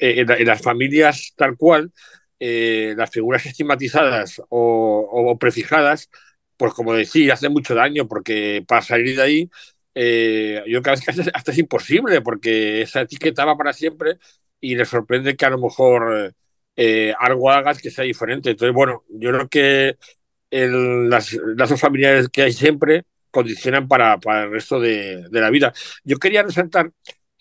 en, las familias tal cual, las figuras estigmatizadas o, o prefijadas, pues como decía, hacen mucho daño porque para salir de ahí eh, yo creo que hasta, es imposible porque esa etiqueta va para siempre y le sorprende que a lo mejor eh, algo hagas que sea diferente. Entonces, bueno, yo creo que el, las lazos familiares que hay siempre condicionan para, para el resto de, de, la vida. Yo quería resaltar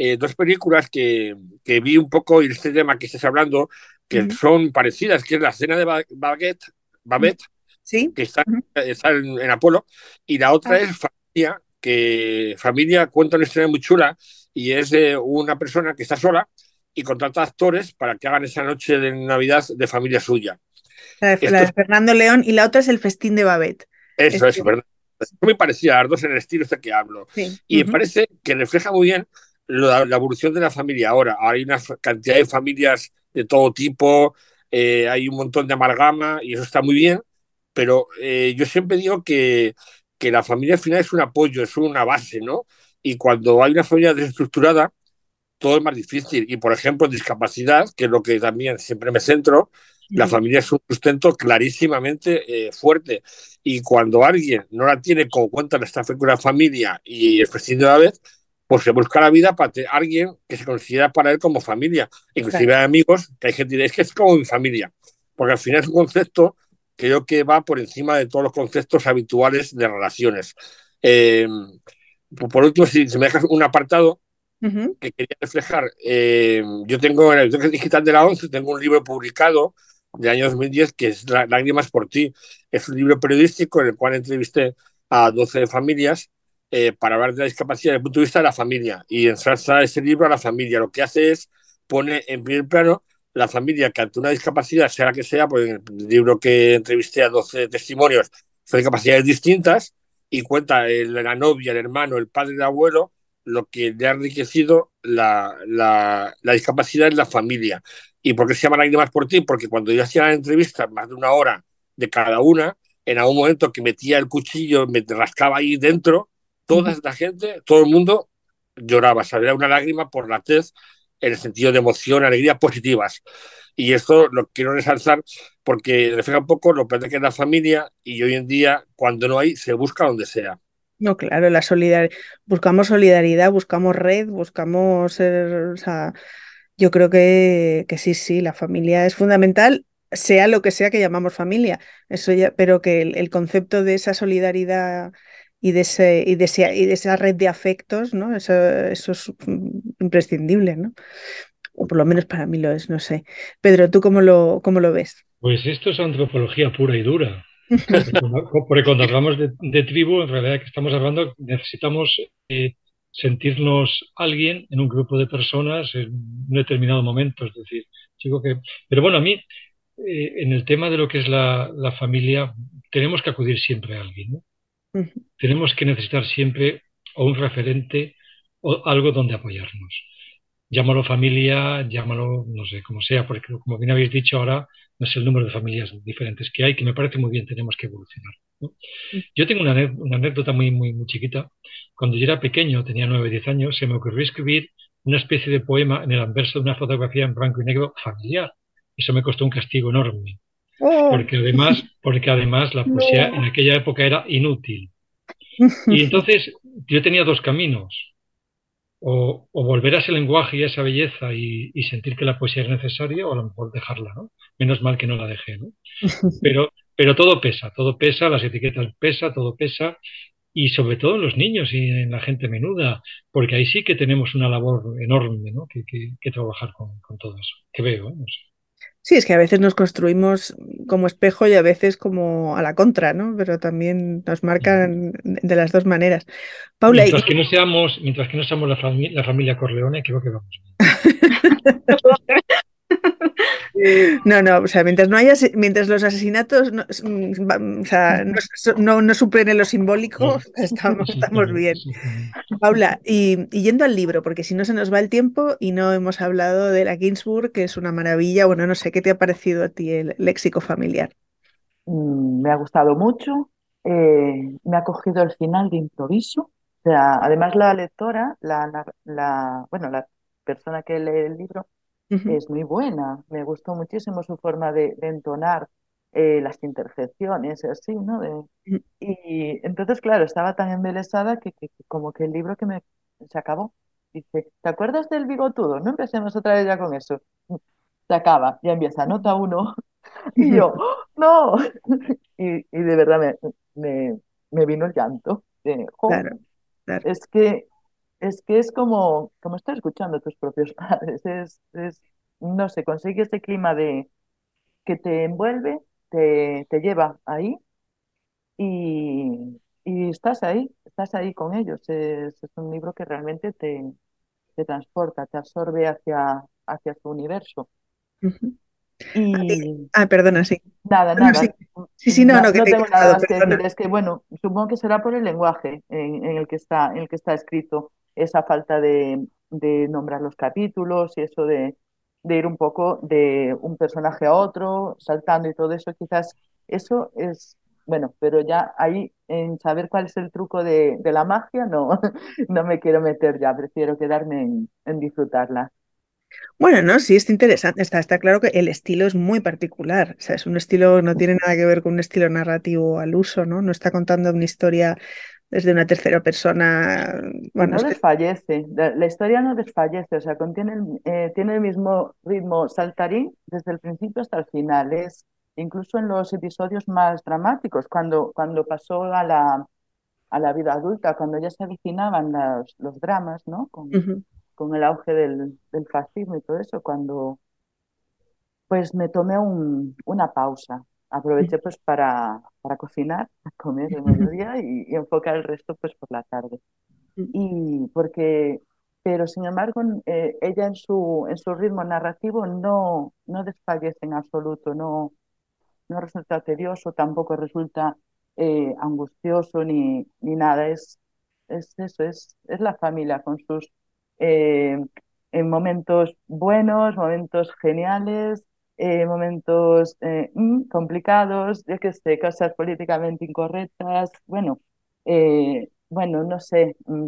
eh, dos películas que, que, vi un poco y este tema que estás hablando, que mm. son parecidas, que es la escena de Baguette, Babette, ¿Sí? que está, está en, en, Apolo, y la otra ah. es Familia, que Familia cuenta una historia muy chula y es de una persona que está sola y contrata actores para que hagan esa noche de Navidad de familia suya. La de, la de Fernando León y la otra es el festín de Babette. Eso, es, verdad. Es muy parecida a las dos en el estilo este que hablo. Sí. Y uh -huh. me parece que refleja muy bien la, la, evolución de la familia ahora. Hay una cantidad de familias de todo tipo, eh, hay un montón de amalgama y eso está muy bien, pero eh, yo siempre digo que, que la familia al final es un apoyo, es una base, ¿no? Y cuando hay una familia desestructurada, todo es más difícil. Y, por ejemplo, discapacidad, que es lo que también siempre me centro, la familia es un sustento clarísimamente eh, fuerte. Y cuando alguien no la tiene como cuenta la estafa con la familia y el presidente de la vez, pues se busca la vida para alguien que se considera para él como familia. Inclusive claro. hay amigos que hay gente que dice, es que es como mi familia. Porque al final es un concepto que creo que va por encima de todos los conceptos habituales de relaciones. Eh, por último, si, si me dejas un apartado, Uh -huh. que quería reflejar. Eh, yo tengo en la biblioteca digital de la ONCE, tengo un libro publicado de año 2010 que es Lágrimas por ti. Es un libro periodístico en el cual entrevisté a 12 familias eh, para hablar de la discapacidad desde el punto de vista de la familia. Y ensalza ese libro a la familia. Lo que hace es pone en primer plano la familia que ante una discapacidad, sea la que sea, pues en el libro que entrevisté a 12 testimonios, son discapacidades distintas, y cuenta el, la novia, el hermano, el padre, el abuelo, lo que le ha enriquecido la, la, la, discapacidad en la familia. ¿Y por qué se llama Lágrimas por ti? Porque cuando yo hacía la entrevista, más de una hora de cada una, en algún momento que metía el cuchillo, me rascaba ahí dentro, toda esta gente, todo el mundo lloraba, salía una lágrima por la tez en el sentido de emoción, alegría positivas. Y esto lo quiero resaltar porque refleja un poco lo que es la familia y hoy en día, cuando no hay, se busca donde sea. No, claro, la solidaridad. Buscamos solidaridad, buscamos red, buscamos. o sea, yo creo que, que, sí, sí, la familia es fundamental, sea lo que sea que llamamos familia. Eso ya, pero que el, el concepto de esa solidaridad y de, ese, y, de ese, y de esa red de afectos, ¿no? Eso, eso es imprescindible, ¿no? O por lo menos para mí lo es, no sé. Pedro, ¿tú cómo lo, cómo lo ves? Pues esto es antropología pura y dura. Porque cuando hablamos de, de, tribu, en realidad que estamos hablando, necesitamos eh, sentirnos alguien en un grupo de personas en un determinado momento. Es decir, digo que. Pero bueno, a mí, eh, en el tema de lo que es la, la, familia, tenemos que acudir siempre a alguien. ¿no? Uh -huh. Tenemos que necesitar siempre o un referente o algo donde apoyarnos. Llámalo familia, llámalo, no sé, como sea, porque como bien habéis dicho ahora, no es el número de familias diferentes que hay, que me parece muy bien, tenemos que evolucionar. ¿no? Yo tengo una, una, anécdota muy, muy, muy chiquita. Cuando yo era pequeño, tenía 9 10 años, se me ocurrió escribir una especie de poema en el anverso de una fotografía en blanco y negro familiar. Eso me costó un castigo enorme. Oh. Porque además, porque además la poesía en aquella época era inútil. Y entonces yo tenía dos caminos. O, o, volver a ese lenguaje y a esa belleza y, y, sentir que la poesía es necesaria o a lo mejor dejarla, ¿no? Menos mal que no la dejé, ¿no? Pero, pero todo pesa, todo pesa, las etiquetas pesa, todo pesa y sobre todo en los niños y en la gente menuda, porque ahí sí que tenemos una labor enorme, ¿no? Que, que, que trabajar con, con, todo eso, que veo, ¿eh? no sé. Sí, es que a veces nos construimos como espejo y a veces como a la contra, ¿no? Pero también nos marcan de las dos maneras. Paula. Mientras, y... que, no seamos, mientras que no seamos la, fami la familia Corleone, creo que vamos. No, no, o sea, mientras no haya, mientras los asesinatos no, o sea, no, no, no superen lo simbólico, estamos, estamos bien. Paula, y, y, yendo al libro, porque si no se nos va el tiempo y no hemos hablado de la Ginsburg, que es una maravilla, bueno, no sé, ¿qué te ha parecido a ti el léxico familiar? Mm, me ha gustado mucho, eh, me ha cogido el final de improviso, o sea, además la lectora, la, la, bueno, la persona que lee el libro, Uh -huh. es muy buena. Me gustó muchísimo su forma de, de entonar eh, las interjecciones, así, ¿no? De, uh -huh. Y entonces, claro, estaba tan embelesada que, que, que, como que el libro que me se acabó. Dice, ¿te acuerdas del bigotudo? No empecemos otra vez ya con eso. Se acaba, ya empieza, nota uno. y yo, ¡Oh, no. y, y, de verdad me, me, me vino el llanto. claro, Es que es que es como, como estar escuchando a tus propios padres. Es, es, no sé, consigue ese clima de que te envuelve, te, te lleva ahí y, y, estás ahí, estás ahí con ellos. Es, es un libro que realmente te, te transporta, te absorbe hacia, hacia su universo. Y... Ah, perdona, sí. Nada, nada. sí. sí, no, no, que tengo nada más que decir. Es que, bueno, supongo que será por el lenguaje en, el, que está, en el que está escrito esa falta de, de nombrar los capítulos y eso de, de, ir un poco de un personaje a otro, saltando y todo eso, quizás eso es, bueno, pero ya ahí en saber cuál es el truco de, de la magia, no, no me quiero meter ya, prefiero quedarme en, en disfrutarla. Bueno, no, sí, es interesante. Está, está claro que el estilo es muy particular. O sea, es un estilo, no tiene nada que ver con un estilo narrativo al uso, ¿no? No está contando una historia desde una tercera persona. Bueno, no desfallece, la, historia no desfallece, o sea, contiene eh, tiene el mismo ritmo saltarín desde el principio hasta el final. Es incluso en los episodios más dramáticos, cuando, cuando pasó a la, a la vida adulta, cuando ya se avicinaban los, los dramas, ¿no? Con, con el auge del, del, fascismo y todo eso, cuando pues me tomé un, una pausa. Aproveché pues para, para cocinar, comer el mediodía y, y, enfocar el resto pues por la tarde. Y porque, pero sin embargo, eh, ella en su, en su ritmo narrativo no, no desfallece en absoluto, no, no resulta tedioso, tampoco resulta eh, angustioso ni, ni nada. Es, es eso, es, es la familia con sus eh, en momentos buenos, momentos geniales, eh, momentos eh, mm, complicados, yo que sé, cosas políticamente incorrectas, bueno, bueno, no sé, mm,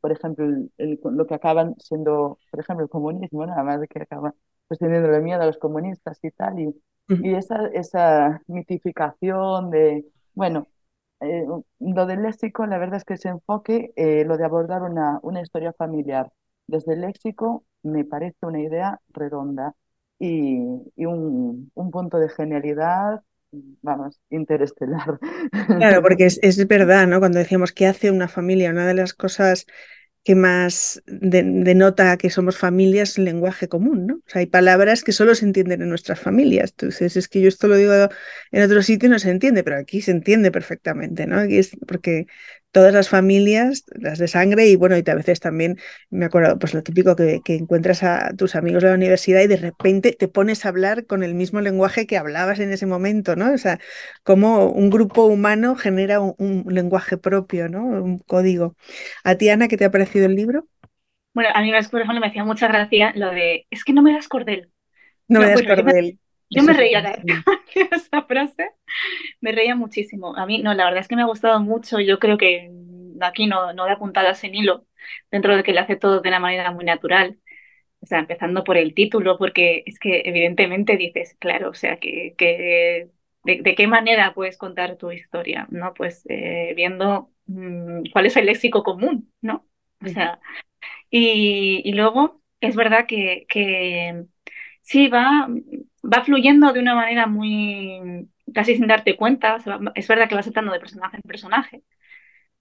por ejemplo, lo que acaban siendo, por ejemplo, el comunismo, nada más de que acaban pues teniendo el miedo a los comunistas y tal, y, y esa, esa mitificación de, bueno, lo del léxico, la verdad es que ese enfoque, lo de abordar una, una historia familiar desde el léxico me parece una idea redonda y, un, punto de genialidad, vamos, interestelar. Claro, porque es, es verdad, ¿no? Cuando decíamos qué hace una familia, una de las cosas que más denota que somos familias el lenguaje común, ¿no? O sea, hay palabras que solo se entienden en nuestras familias. Entonces, es que yo esto lo digo en otro sitio y no se entiende, pero aquí se entiende perfectamente, ¿no? Aquí es porque todas las familias, las de sangre, y bueno, y a veces también me acuerdo, pues lo típico que, que, encuentras a tus amigos de la universidad y de repente te pones a hablar con el mismo lenguaje que hablabas en ese momento, ¿no? O sea, como un grupo humano genera un, lenguaje propio, ¿no? Un código. ¿A ti, Ana, qué te ha parecido el libro? Bueno, a mí, por ejemplo, me hacía mucha gracia lo de, es que no me das cordel. No, me das cordel. Yo me reía de esa frase, me reía muchísimo. A mí, no, la verdad es que me ha gustado mucho. Yo creo que aquí no, no da puntadas en hilo, dentro de que lo hace todo de una manera muy natural. O sea, empezando por el título, porque es que evidentemente dices, claro, o sea, que, que de, qué manera puedes contar tu historia, ¿no? Pues eh, viendo mm, cuál es el léxico común, ¿no? O sea, y, y luego es verdad que, que sí va va fluyendo de una manera muy, casi sin darte cuenta, es verdad que va saltando de personaje en personaje,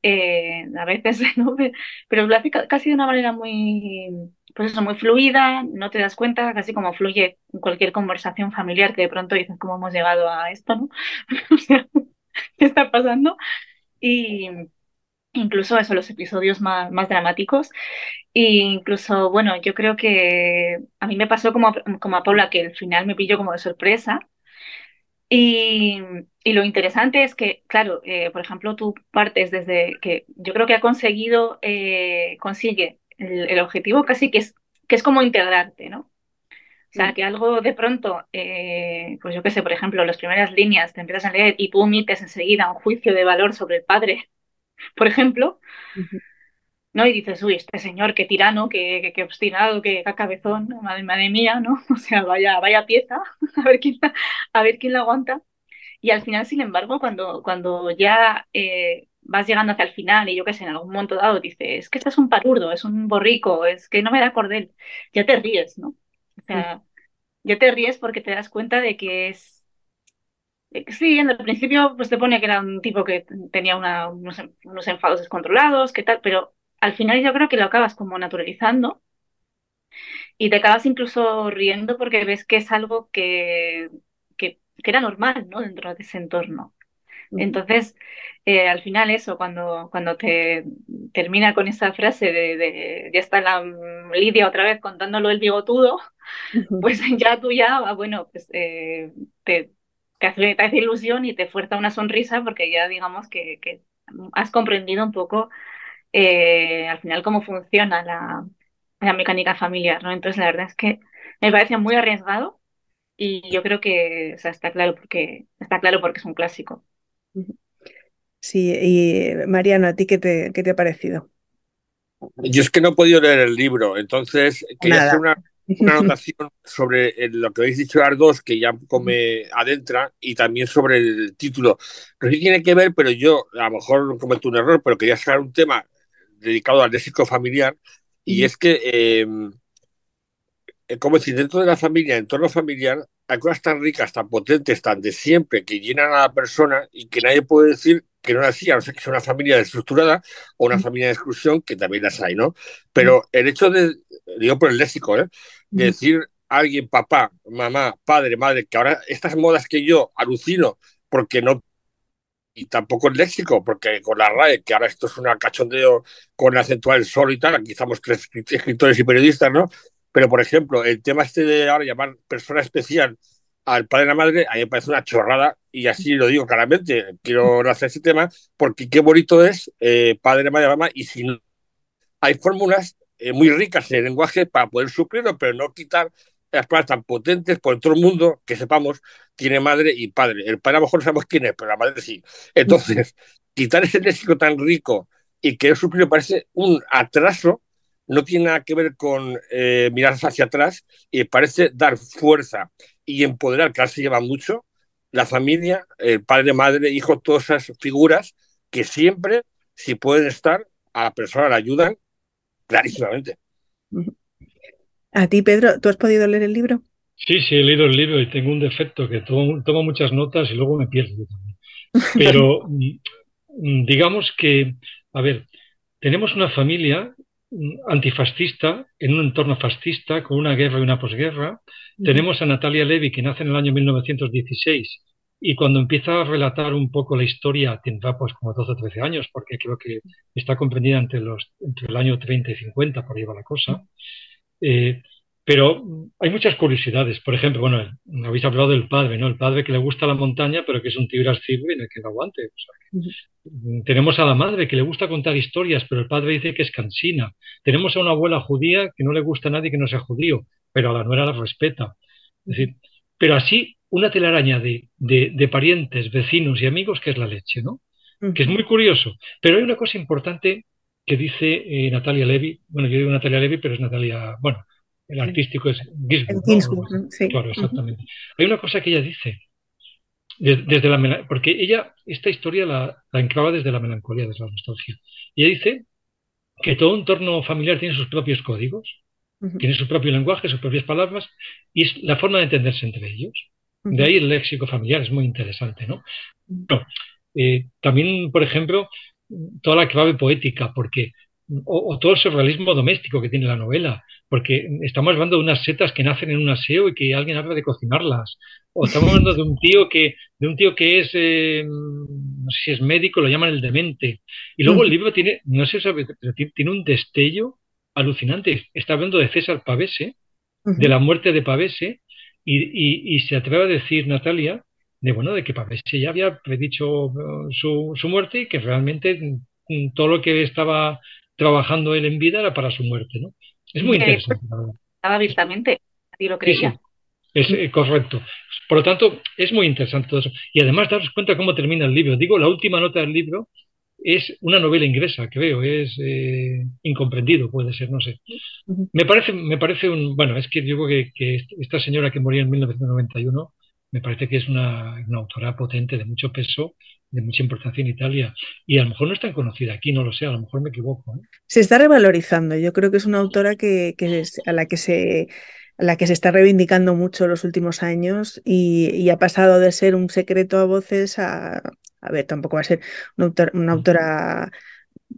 eh, a veces, ¿no? pero lo hace casi de una manera muy, pues eso, muy fluida, no te das cuenta, casi como fluye cualquier conversación familiar que de pronto dices cómo hemos llegado a esto, ¿no? ¿qué está pasando? Y incluso eso, los episodios más, más dramáticos. E incluso, bueno, yo creo que a mí me pasó como a, como a Paula, que el final me pilló como de sorpresa. Y, y lo interesante es que, claro, eh, por ejemplo, tú partes desde que yo creo que ha conseguido, eh, consigue el, objetivo casi que es, que es como integrarte, ¿no? O sea, que algo de pronto, eh, pues yo qué sé, por ejemplo, las primeras líneas te empiezas a leer y tú emites enseguida un juicio de valor sobre el padre por ejemplo, ¿no? Y dices, uy, este señor, qué tirano, qué, qué, obstinado, qué, cabezón, madre, madre, mía, ¿no? O sea, vaya, vaya pieza, a ver quién la, a ver quién la aguanta. Y al final, sin embargo, cuando, cuando ya eh, vas llegando hacia el final y yo qué sé, en algún momento dado dices, es que este es un palurdo, es un borrico, es que no me da cordel, ya te ríes, ¿no? O sea, ya te ríes porque te das cuenta de que es sí, en el principio pues te pone que era un tipo que tenía unos, enfados descontrolados, que tal, pero al final yo creo que lo acabas como naturalizando y te acabas incluso riendo porque ves que es algo que, que, era normal, ¿no? Dentro de ese entorno. Entonces, eh, al final eso, cuando, cuando te termina con esa frase de, ya está la Lidia otra vez contándolo el bigotudo, pues ya tú ya, ah, bueno, pues eh, te, te hace, te hace, ilusión y te fuerza una sonrisa porque ya digamos que, has comprendido un poco eh, al final cómo funciona la, mecánica familiar, ¿no? Entonces la verdad es que me parece muy arriesgado y yo creo que está claro porque está claro porque es un clásico. Sí, y Mariano, ¿a ti qué te, qué te ha parecido? Yo es que no he podido leer el libro, entonces quería hacer una, una anotación sobre lo que habéis dicho las dos, que ya me adentra, y también sobre el título. No sé si tiene que ver, pero yo a lo mejor cometo un error, pero quería sacar un tema dedicado al léxico familiar, y es que, eh, eh, como decir, dentro de la familia, entorno familiar, hay cosas tan ricas, tan potentes, tan de siempre, que llenan a la persona y que nadie puede decir que no nacía, no sé que sea una familia desestructurada o una familia de exclusión, que también las hay, ¿no? Pero el hecho de, digo por el léxico, ¿eh? de decir a alguien papá, mamá, padre, madre, que ahora estas modas que yo alucino porque no y tampoco el léxico, porque con la RAE, que ahora esto es un cachondeo con el acentual solo y tal, aquí estamos tres escritores y periodistas, ¿no? Pero, por ejemplo, el tema este de ahora llamar persona especial al padre y la madre, a mí me parece una chorrada y así lo digo claramente. Quiero hacer ese tema porque qué bonito es eh, padre, madre, mamá y si no, hay fórmulas eh, muy ricas en el lenguaje para poder suplirlo, pero no quitar las palabras tan potentes por todo el mundo que sepamos tiene madre y padre. El padre a lo mejor no sabemos quién es, pero la madre sí. Entonces, quitar ese léxico tan rico y que suplirlo parece un atraso no tiene nada que ver con eh, mirar hacia atrás y parece dar fuerza y empoderar, que ahora se lleva mucho, la familia, el padre, madre, hijo, todas esas figuras que siempre, si pueden estar, a la persona la ayudan clarísimamente. A ti, Pedro, ¿tú has podido leer el libro? Sí, sí, he leído el libro y tengo un defecto que tomo, tomo muchas notas y luego me pierdo también. Pero mm, digamos que, a ver, tenemos una familia antifascista en un entorno fascista con una guerra y una posguerra. Tenemos a Natalia Levy que nace en el año 1916 y cuando empieza a relatar un poco la historia tendrá pues como 12 o 13 años porque creo que está comprendida entre, los, entre el año 30 y 50 por ahí va la cosa. Eh, pero hay muchas curiosidades. Por ejemplo, bueno, habéis hablado del padre, ¿no? El padre que le gusta la montaña, pero que es un tigre irascible y no que lo aguante. Tenemos a la madre que le gusta contar historias, pero el padre dice que es cansina. Tenemos a una abuela judía que no le gusta a nadie que no sea judío, pero a la nuera la respeta. Es decir, pero así una telaraña de, de, parientes, vecinos y amigos que es la leche, ¿no? Que es muy curioso. Pero hay una cosa importante que dice eh, Natalia Levy, bueno, yo digo Natalia Levy, pero es Natalia, bueno, el artístico es sí. Claro, exactamente. Hay una cosa que ella dice, desde, la porque ella esta historia la, la enclava desde la melancolía, desde la nostalgia. Y ella dice que todo entorno familiar tiene sus propios códigos, tiene su propio lenguaje, sus propias palabras, y es la forma de entenderse entre ellos. De ahí el léxico familiar es muy interesante, ¿no? Eh, también, por ejemplo, toda la clave poética, porque o, todo el surrealismo doméstico que tiene la novela, porque estamos hablando de unas setas que nacen en un aseo y que alguien habla de cocinarlas, o estamos hablando de un tío que, de un tío que es, eh, no sé si es médico, lo llaman el demente, y luego el libro tiene, no sé, pero tiene un destello alucinante, está hablando de César Pavese, de la muerte de Pavese, y, y, se atreve a decir Natalia de bueno de que Pavese ya había predicho uh, su, su muerte y que realmente mm, todo lo que estaba trabajando él en vida era para su muerte, ¿no? Es muy interesante. Estaba abiertamente, así lo creía. Es eh, correcto. Por lo tanto, es muy interesante todo eso. Y además, daros cuenta cómo termina el libro. Digo, la última nota del libro es una novela inglesa, creo, es eh, incomprendido, puede ser, no sé. Me parece, me parece un. Bueno, es que digo que, que esta señora que moría en 1991 me parece que es una, autora potente de mucho peso, de mucha importancia en Italia. Y a lo mejor no es tan conocida aquí, no lo sé, a lo mejor me equivoco. ¿eh? Se está revalorizando. Yo creo que es una autora que, a la que se la que se está reivindicando mucho los últimos años y, ha pasado de ser un secreto a voces a, a ver, tampoco va a ser una, una autora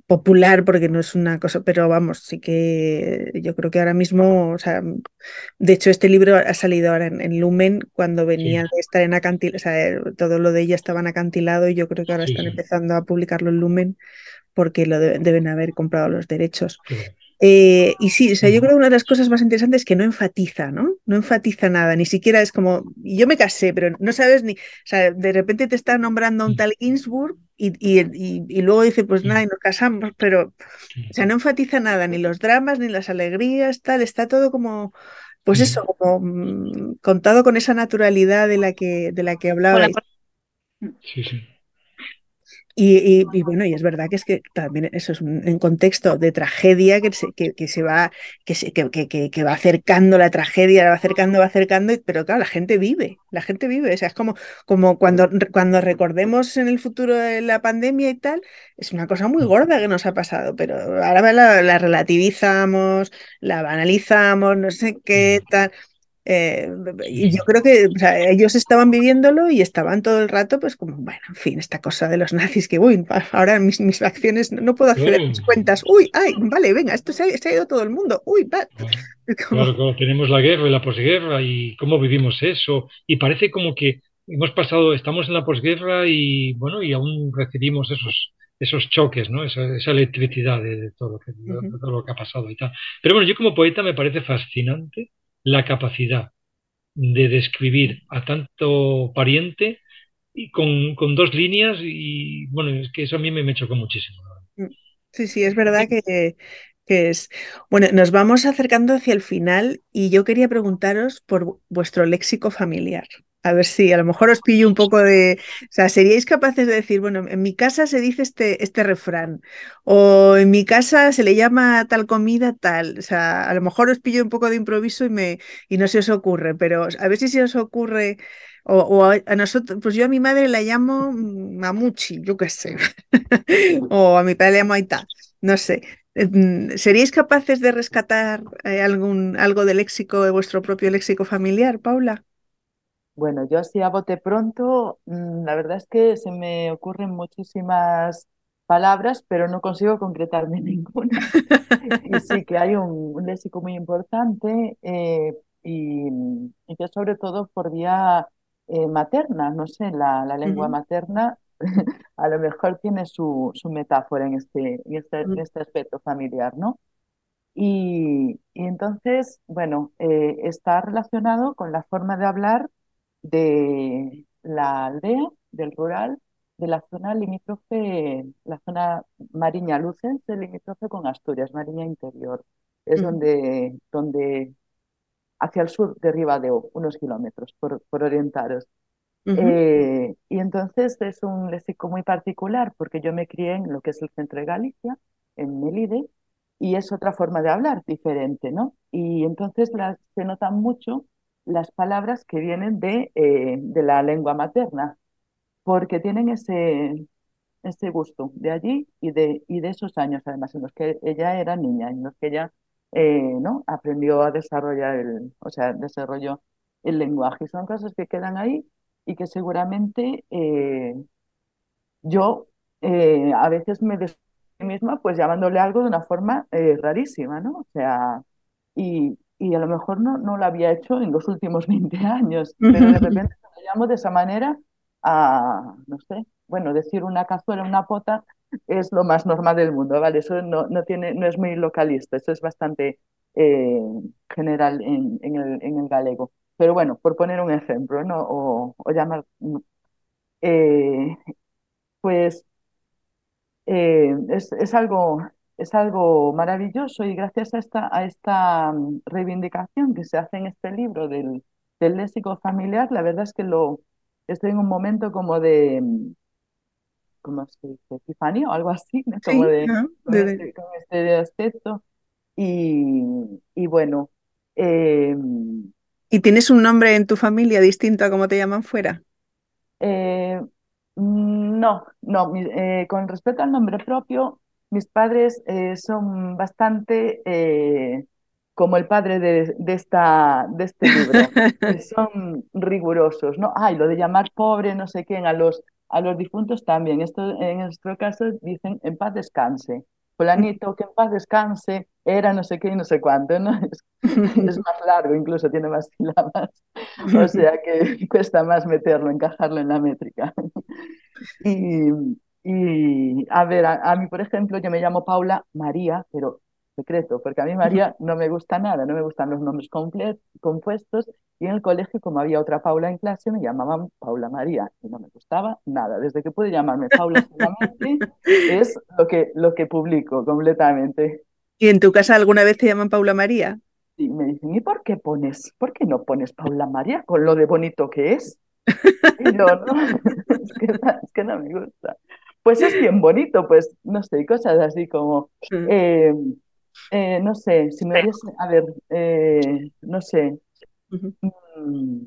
popular porque no es una cosa, pero vamos, sí que yo creo que ahora mismo, o sea, de hecho este libro ha salido ahora en, Lumen cuando venía de estar en acantilado, o sea, todo lo de ella estaba en acantilado y yo creo que ahora están empezando a publicarlo en Lumen porque lo deben haber comprado los derechos. Eh, y sí, o sea, yo creo que una de las cosas más interesantes es que no enfatiza, ¿no? No enfatiza nada, ni siquiera es como, yo me casé, pero no sabes ni, o sea, de repente te está nombrando a un tal Ginsburg y, y, luego dice, pues nada, y nos casamos, pero, o sea, no enfatiza nada, ni los dramas, ni las alegrías, tal, está todo como, pues eso, como mm, contado con esa naturalidad de la que, de la que hablaba. Sí, sí. Y, bueno, y es verdad que es que también eso es un, contexto de tragedia que se, que, se va, que, se, que, que, va acercando la tragedia, va acercando, va acercando, pero claro, la gente vive, la gente vive. O sea, es como, como cuando, cuando recordemos en el futuro de la pandemia y tal, es una cosa muy gorda que nos ha pasado, pero ahora la, la relativizamos, la banalizamos, no sé qué tal. Eh, y yo creo que ellos estaban viviéndolo y estaban todo el rato, pues como, bueno, en fin, esta cosa de los nazis que, uy, ahora mis, mis acciones no puedo acceder a mis cuentas, uy, ay, vale, venga, esto se ha, ido todo el mundo, uy, va. Claro, tenemos la guerra y la posguerra y cómo vivimos eso, y parece como que hemos pasado, estamos en la posguerra y bueno, y aún recibimos esos, esos choques, ¿no? Esa, electricidad de, todo de todo lo que ha pasado y tal. Pero bueno, yo como poeta me parece fascinante la capacidad de describir a tanto pariente y con, dos líneas y bueno, es que eso a mí me, chocó muchísimo. Sí, sí, es verdad que, que es. Bueno, nos vamos acercando hacia el final y yo quería preguntaros por vuestro léxico familiar. A ver si a lo mejor os pillo un poco de. O sea, ¿seríais capaces de decir, bueno, en mi casa se dice este, este refrán? O en mi casa se le llama tal comida tal. O sea, a lo mejor os pillo un poco de improviso y, me, y no se os ocurre, pero a ver si se os ocurre. O, a, nosotros, pues yo a mi madre la llamo mamuchi, yo qué sé. o a mi padre le llamo aita, no sé. Mm, ¿Seríais capaces de rescatar eh, algún, algo del léxico, de vuestro propio léxico familiar, Paula? Bueno, yo así a bote pronto, mm, la verdad es que se me ocurren muchísimas palabras, pero no consigo concretarme ninguna. y sí que hay un, léxico muy importante eh, y, que sobre todo por vía eh, materna, no sé, la, lengua materna a lo mejor tiene su, su metáfora en este, en este, mm. este aspecto familiar, ¿no? Y, y entonces, bueno, eh, está relacionado con la forma de hablar de la aldea, del rural, de la zona limítrofe, la zona Mariña Lucense, limítrofe con Asturias, Mariña Interior. Es donde, donde, hacia el sur de Ribadeo, unos kilómetros, por, por orientaros. Eh, y entonces es un léxico muy particular porque yo me crié en lo que es el centro de Galicia, en Melide, y es otra forma de hablar diferente, ¿no? Y entonces se nota mucho las palabras que vienen de, eh, de la lengua materna, porque tienen ese, ese gusto de allí y de, y de esos años, además, en los que ella era niña, en los que ella eh, ¿no? aprendió a desarrollar el, o sea, desarrolló el lenguaje. Son cosas que quedan ahí y que seguramente eh, yo a veces me des misma pues llamándole algo de una forma rarísima, ¿no? O sea, y, y a lo mejor no, no lo había hecho en los últimos 20 años, pero de repente me llamo de esa manera a, no sé, bueno, decir una cazuela, una pota es lo más normal del mundo, ¿vale? Eso no, no, tiene, no es muy localista, eso es bastante eh, general en, en, el, en el galego. Pero bueno, por poner un ejemplo, ¿no? O, o llamar... Eh, pues eh, es, es, algo es algo maravilloso y gracias a esta, a esta mm, reivindicación que se hace en este libro del, del léxico familiar, la verdad es que lo estoy en un momento como de mm, como se epifanía o algo así, como de, este, con, este, aspecto. Y, y bueno. Em, ¿Y tienes un nombre en tu familia distinto a como te llaman fuera? Eh, mm, no, no. Eh, con respecto al nombre propio, mis padres eh, son bastante, eh, como el padre de, esta, de este libro, que son rigurosos, ¿no? Ay, lo de llamar pobre, no sé quién, a los, a los difuntos también. Esto, en nuestro caso dicen en paz descanse. Fulanito, que en paz descanse, era no sé qué y no sé cuánto, ¿no? Es, más largo, incluso tiene más sílabas. O sea que cuesta más meterlo, encajarlo en la métrica. Y, y a ver, a, mí, por ejemplo, yo me llamo Paula María, pero secreto, porque a mí María no me gusta nada, no me gustan los nombres compuestos y en el colegio, como había otra Paula en clase, me llamaban Paula María y no me gustaba nada. Desde que pude llamarme Paula solamente es lo que, lo que publico completamente. ¿Y en tu casa alguna vez te llaman Paula María? Sí, me dicen, ¿y por qué pones, por qué no pones Paula María con lo de bonito que es? Y yo, no, es que, es que no me gusta. Pues es bien bonito, pues no sé, cosas así como, eh, eh, no sé, si me hubiese, a ver, eh, no sé. Mm,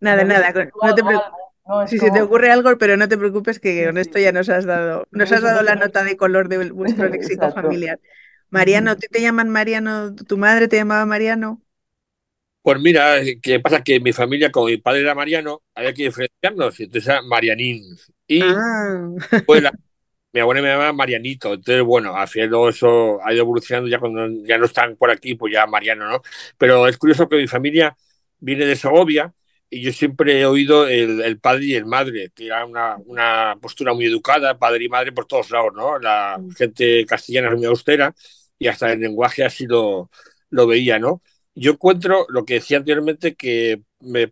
nada, nada, no te preocupes. si se te ocurre algo, pero no te preocupes que con esto ya nos has dado, nos has dado la nota de color de vuestro léxico familiar. Mariano, ¿te, te llaman Mariano? ¿Tu madre te llamaba Mariano? Pues mira, ¿qué pasa? Que mi familia, como mi padre era Mariano, había que diferenciarnos, entonces era Marianín. Y ah. pues mi abuela me llamaba Marianito. Entonces, bueno, final eso ha ido evolucionando ya cuando ya no están por aquí, pues ya Mariano, ¿no? Pero es curioso que mi familia viene de Segovia y yo siempre he oído el, padre y el madre, que era una, una, postura muy educada, padre y madre por todos lados, ¿no? La mm. gente castellana es muy austera y hasta el lenguaje así lo, lo veía, ¿no? Yo encuentro lo que decía anteriormente, que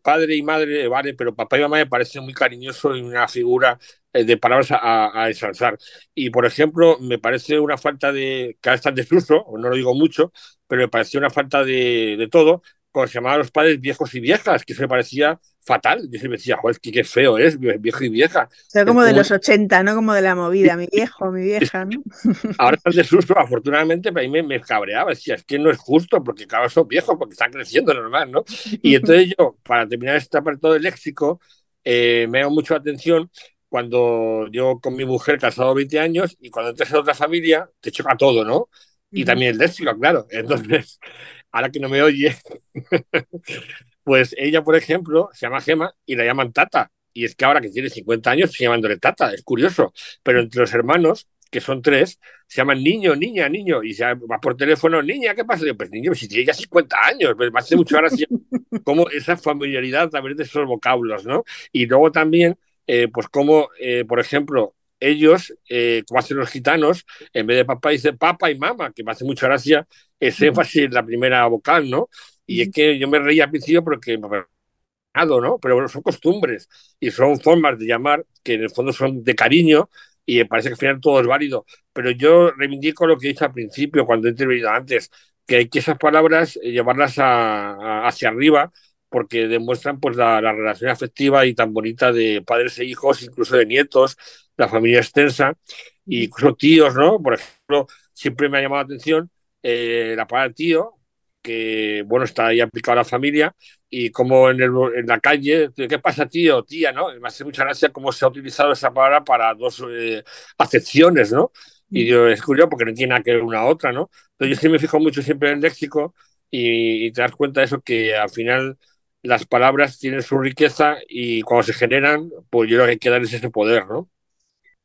padre y madre, vale, pero papá y mamá me parece muy cariñoso y una figura eh, de palabras a, a, ensalzar. Y, por ejemplo, me parece una falta de, cada vez tan desuso, no lo digo mucho, pero me pareció una falta de, de todo, cuando se llamaban a los padres viejos y viejas, que se me parecía fatal. Yo siempre decía, joder, qué, feo es, viejo y vieja. O sea, como de los 80, ¿no? Como de la movida, mi viejo, mi vieja, ¿no? Ahora está el desuso, afortunadamente, pero a mí me, cabreaba. Decía, es que no es justo, porque cada vez son viejos, porque están creciendo normal, ¿no? Y entonces yo, para terminar este apartado del léxico, eh, me hago mucho atención cuando yo con mi mujer casado 20 años y cuando entras en otra familia te choca todo, ¿no? Y también el léxico, claro. Entonces, ahora que no me oye, pues ella, por ejemplo, se llama Gema y la llaman Tata. Y es que ahora que tiene 50 años, sigue llamándole Tata, es curioso. Pero entre los hermanos, que son tres, se llaman niño, niña, niño, y se va por teléfono, niña, ¿qué pasa? pues niño, si tiene ya 50 años, pues me hace mucho gracia como esa familiaridad también de esos vocablos, ¿no? Y luego también, eh, pues como, eh, por ejemplo, ellos, eh, como hacen los gitanos, en vez de papá dice papá y mamá, que me hace mucha gracia ese énfasis en la primera vocal, ¿no? Y es que yo me reía al principio porque ¿no? Pero son costumbres y son formas de llamar que en el fondo son de cariño y me parece que al final todo es válido. Pero yo reivindico lo que dije al principio, cuando he intervenido antes, que hay que esas palabras eh, llevarlas hacia arriba porque demuestran pues la, la, relación afectiva y tan bonita de padres e hijos, incluso de nietos, la familia extensa, y incluso tíos, ¿no? Por ejemplo, siempre me ha llamado la atención eh, la palabra tío, que bueno, está ahí aplicado a la familia, y como en, el, en la calle, ¿qué pasa tío, tía, no? Me hace mucha gracia cómo se ha utilizado esa palabra para dos eh, acepciones, ¿no? Y yo, es curioso porque no tiene nada que ver una a otra, ¿no? Entonces yo sí me fijo mucho siempre en el léxico y, y te das cuenta de eso que al final las palabras tienen su riqueza y cuando se generan, pues yo creo que hay que ese poder, ¿no?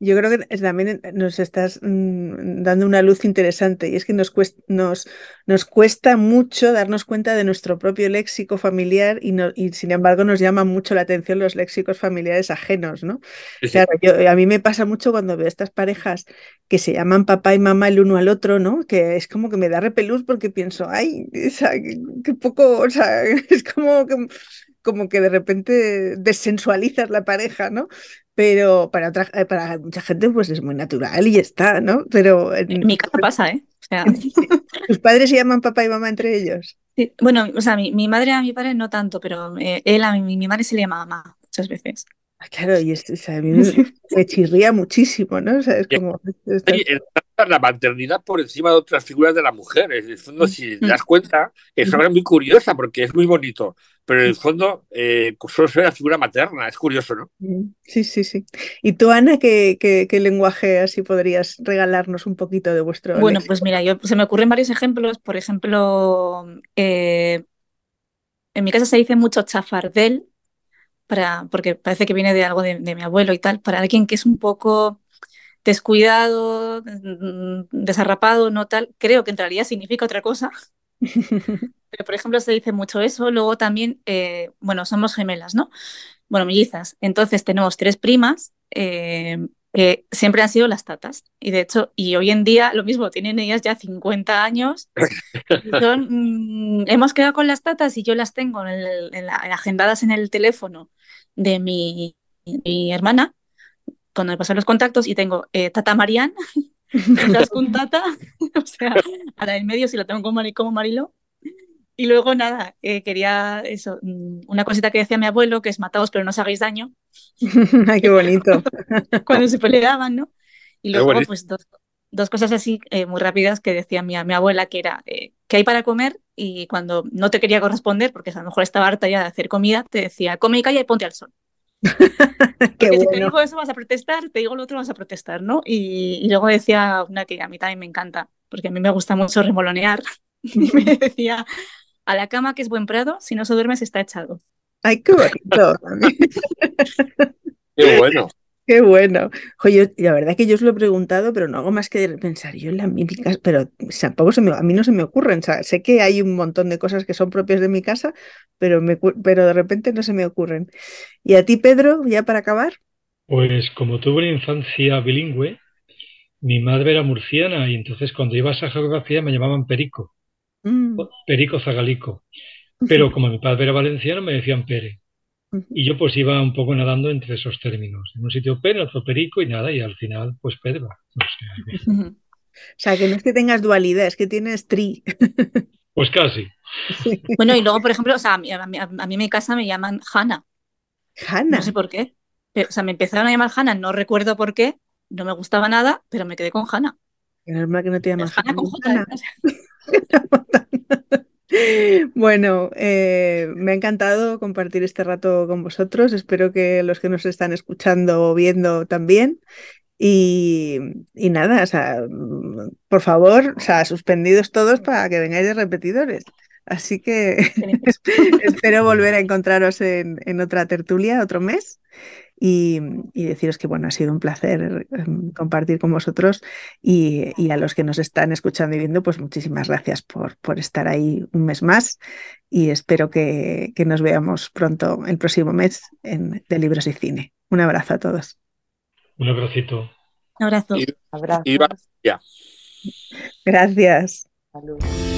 Yo creo que también nos estás mm, dando una luz interesante y es que nos cuesta, nos, nos cuesta mucho darnos cuenta de nuestro propio léxico familiar y, no, y sin embargo nos llama mucho la atención los léxicos familiares ajenos, ¿no? Claro, a mí me pasa mucho cuando veo estas parejas que se llaman papá y mamá el uno al otro, ¿no? Que es como que me da repelús porque pienso, ay, qué poco, o sea, es como que como que de repente desensualizas la pareja, ¿no? Pero para, otra, eh, para mucha gente pues es muy natural y está, ¿no? Pero en mi casa pasa, ¿eh? O sea... ¿Tus padres se llaman papá y mamá entre ellos? Bueno, o sea, mi, mi, madre a mi padre no tanto, pero eh, él a mi, mi, madre se le llama mamá muchas veces. Ah, claro, y esto, o sea, a mí me, chirría muchísimo, ¿no? O sea, es como... la maternidad por encima de otras figuras de la mujer. En el fondo, si te das cuenta, es una muy curiosa porque es muy bonito, pero en el fondo eh, solo ve la figura materna, es curioso, ¿no? Sí, sí, sí. ¿Y tú, Ana, qué, qué, lenguaje así podrías regalarnos un poquito de vuestro? Bueno, pues mira, yo, se me ocurren varios ejemplos. Por ejemplo, eh, en mi casa se dice mucho chafardel, para, porque parece que viene de algo de, mi abuelo y tal, para alguien que es un poco descuidado, desarrapado, no tal, creo que en realidad significa otra cosa. Pero, por ejemplo, se dice mucho eso. Luego también, eh, bueno, somos gemelas, ¿no? Bueno, mellizas. Entonces tenemos tres primas eh, que siempre han sido las tatas. Y de hecho, y hoy en día lo mismo, tienen ellas ya 50 años. Mm, hemos quedado con las tatas y yo las tengo en agendadas en el teléfono de mi, hermana, cuando me pasan los contactos, y tengo eh, Tata Marian, con Tata, o sea, a la del medio si la tengo como, como Marilo. Y luego nada, eh, quería eso, mm, una cosita que decía mi abuelo, que es mataos pero no os hagáis daño. Ay, qué bonito. Cuando se peleaban, ¿no? Y luego, pues dos, dos, cosas así eh, muy rápidas que decía mi, mi abuela, que era, ¿qué hay para comer? Y cuando no te quería corresponder, porque a lo mejor estaba harta ya de hacer comida, te decía, come y calla y ponte al sol. Porque si te digo eso vas a protestar, te digo lo otro vas a protestar, ¿no? Y, luego decía una que a mí también me encanta, porque a mí me gusta mucho remolonear, y me decía, a la cama que es buen prado, si no se duerme se está echado. Ay, qué bonito. qué bueno. Qué bueno. Oye, la verdad que yo os lo he preguntado, pero no hago más que pensar yo en la mímica, pero tampoco se me, a mí no se me ocurren. sé que hay un montón de cosas que son propias de mi casa, pero, me, pero de repente no se me ocurren. ¿Y a ti, Pedro, ya para acabar? Pues como tuve una infancia bilingüe, mi madre era murciana y entonces cuando iba a esa geografía me llamaban Perico, mm. Perico Zagalico. Pero como mi padre era valenciano me decían Pere. Y yo pues iba un poco nadando entre esos términos. En un sitio en otro Perico y nada, y al final pues Pedro. o sea, que no es que tengas dualidad, es que tienes tri. Pues casi. Bueno, y luego, por ejemplo, o sea, a, mí, a, mí, en mi casa me llaman Hanna. Hanna. No sé por qué. o sea, me empezaron a llamar Hanna, no recuerdo por qué, no me gustaba nada, pero me quedé con Hanna. Normal que no te llamas Hanna. con J. Bueno, eh, me ha encantado compartir este rato con vosotros. Espero que los que nos están escuchando o viendo también. Y, nada, o sea, por favor, o sea, suspendidos todos para que vengáis de repetidores. Así que espero volver a encontraros en, en otra tertulia otro mes y, deciros que bueno, ha sido un placer em, compartir con vosotros y, a los que nos están escuchando y viendo, pues muchísimas gracias por, por estar ahí un mes más y espero que, que nos veamos pronto el próximo mes en, de Libros y Cine. Un abrazo a todos. Un abracito. Un abrazo. Y, Gracias. Salud.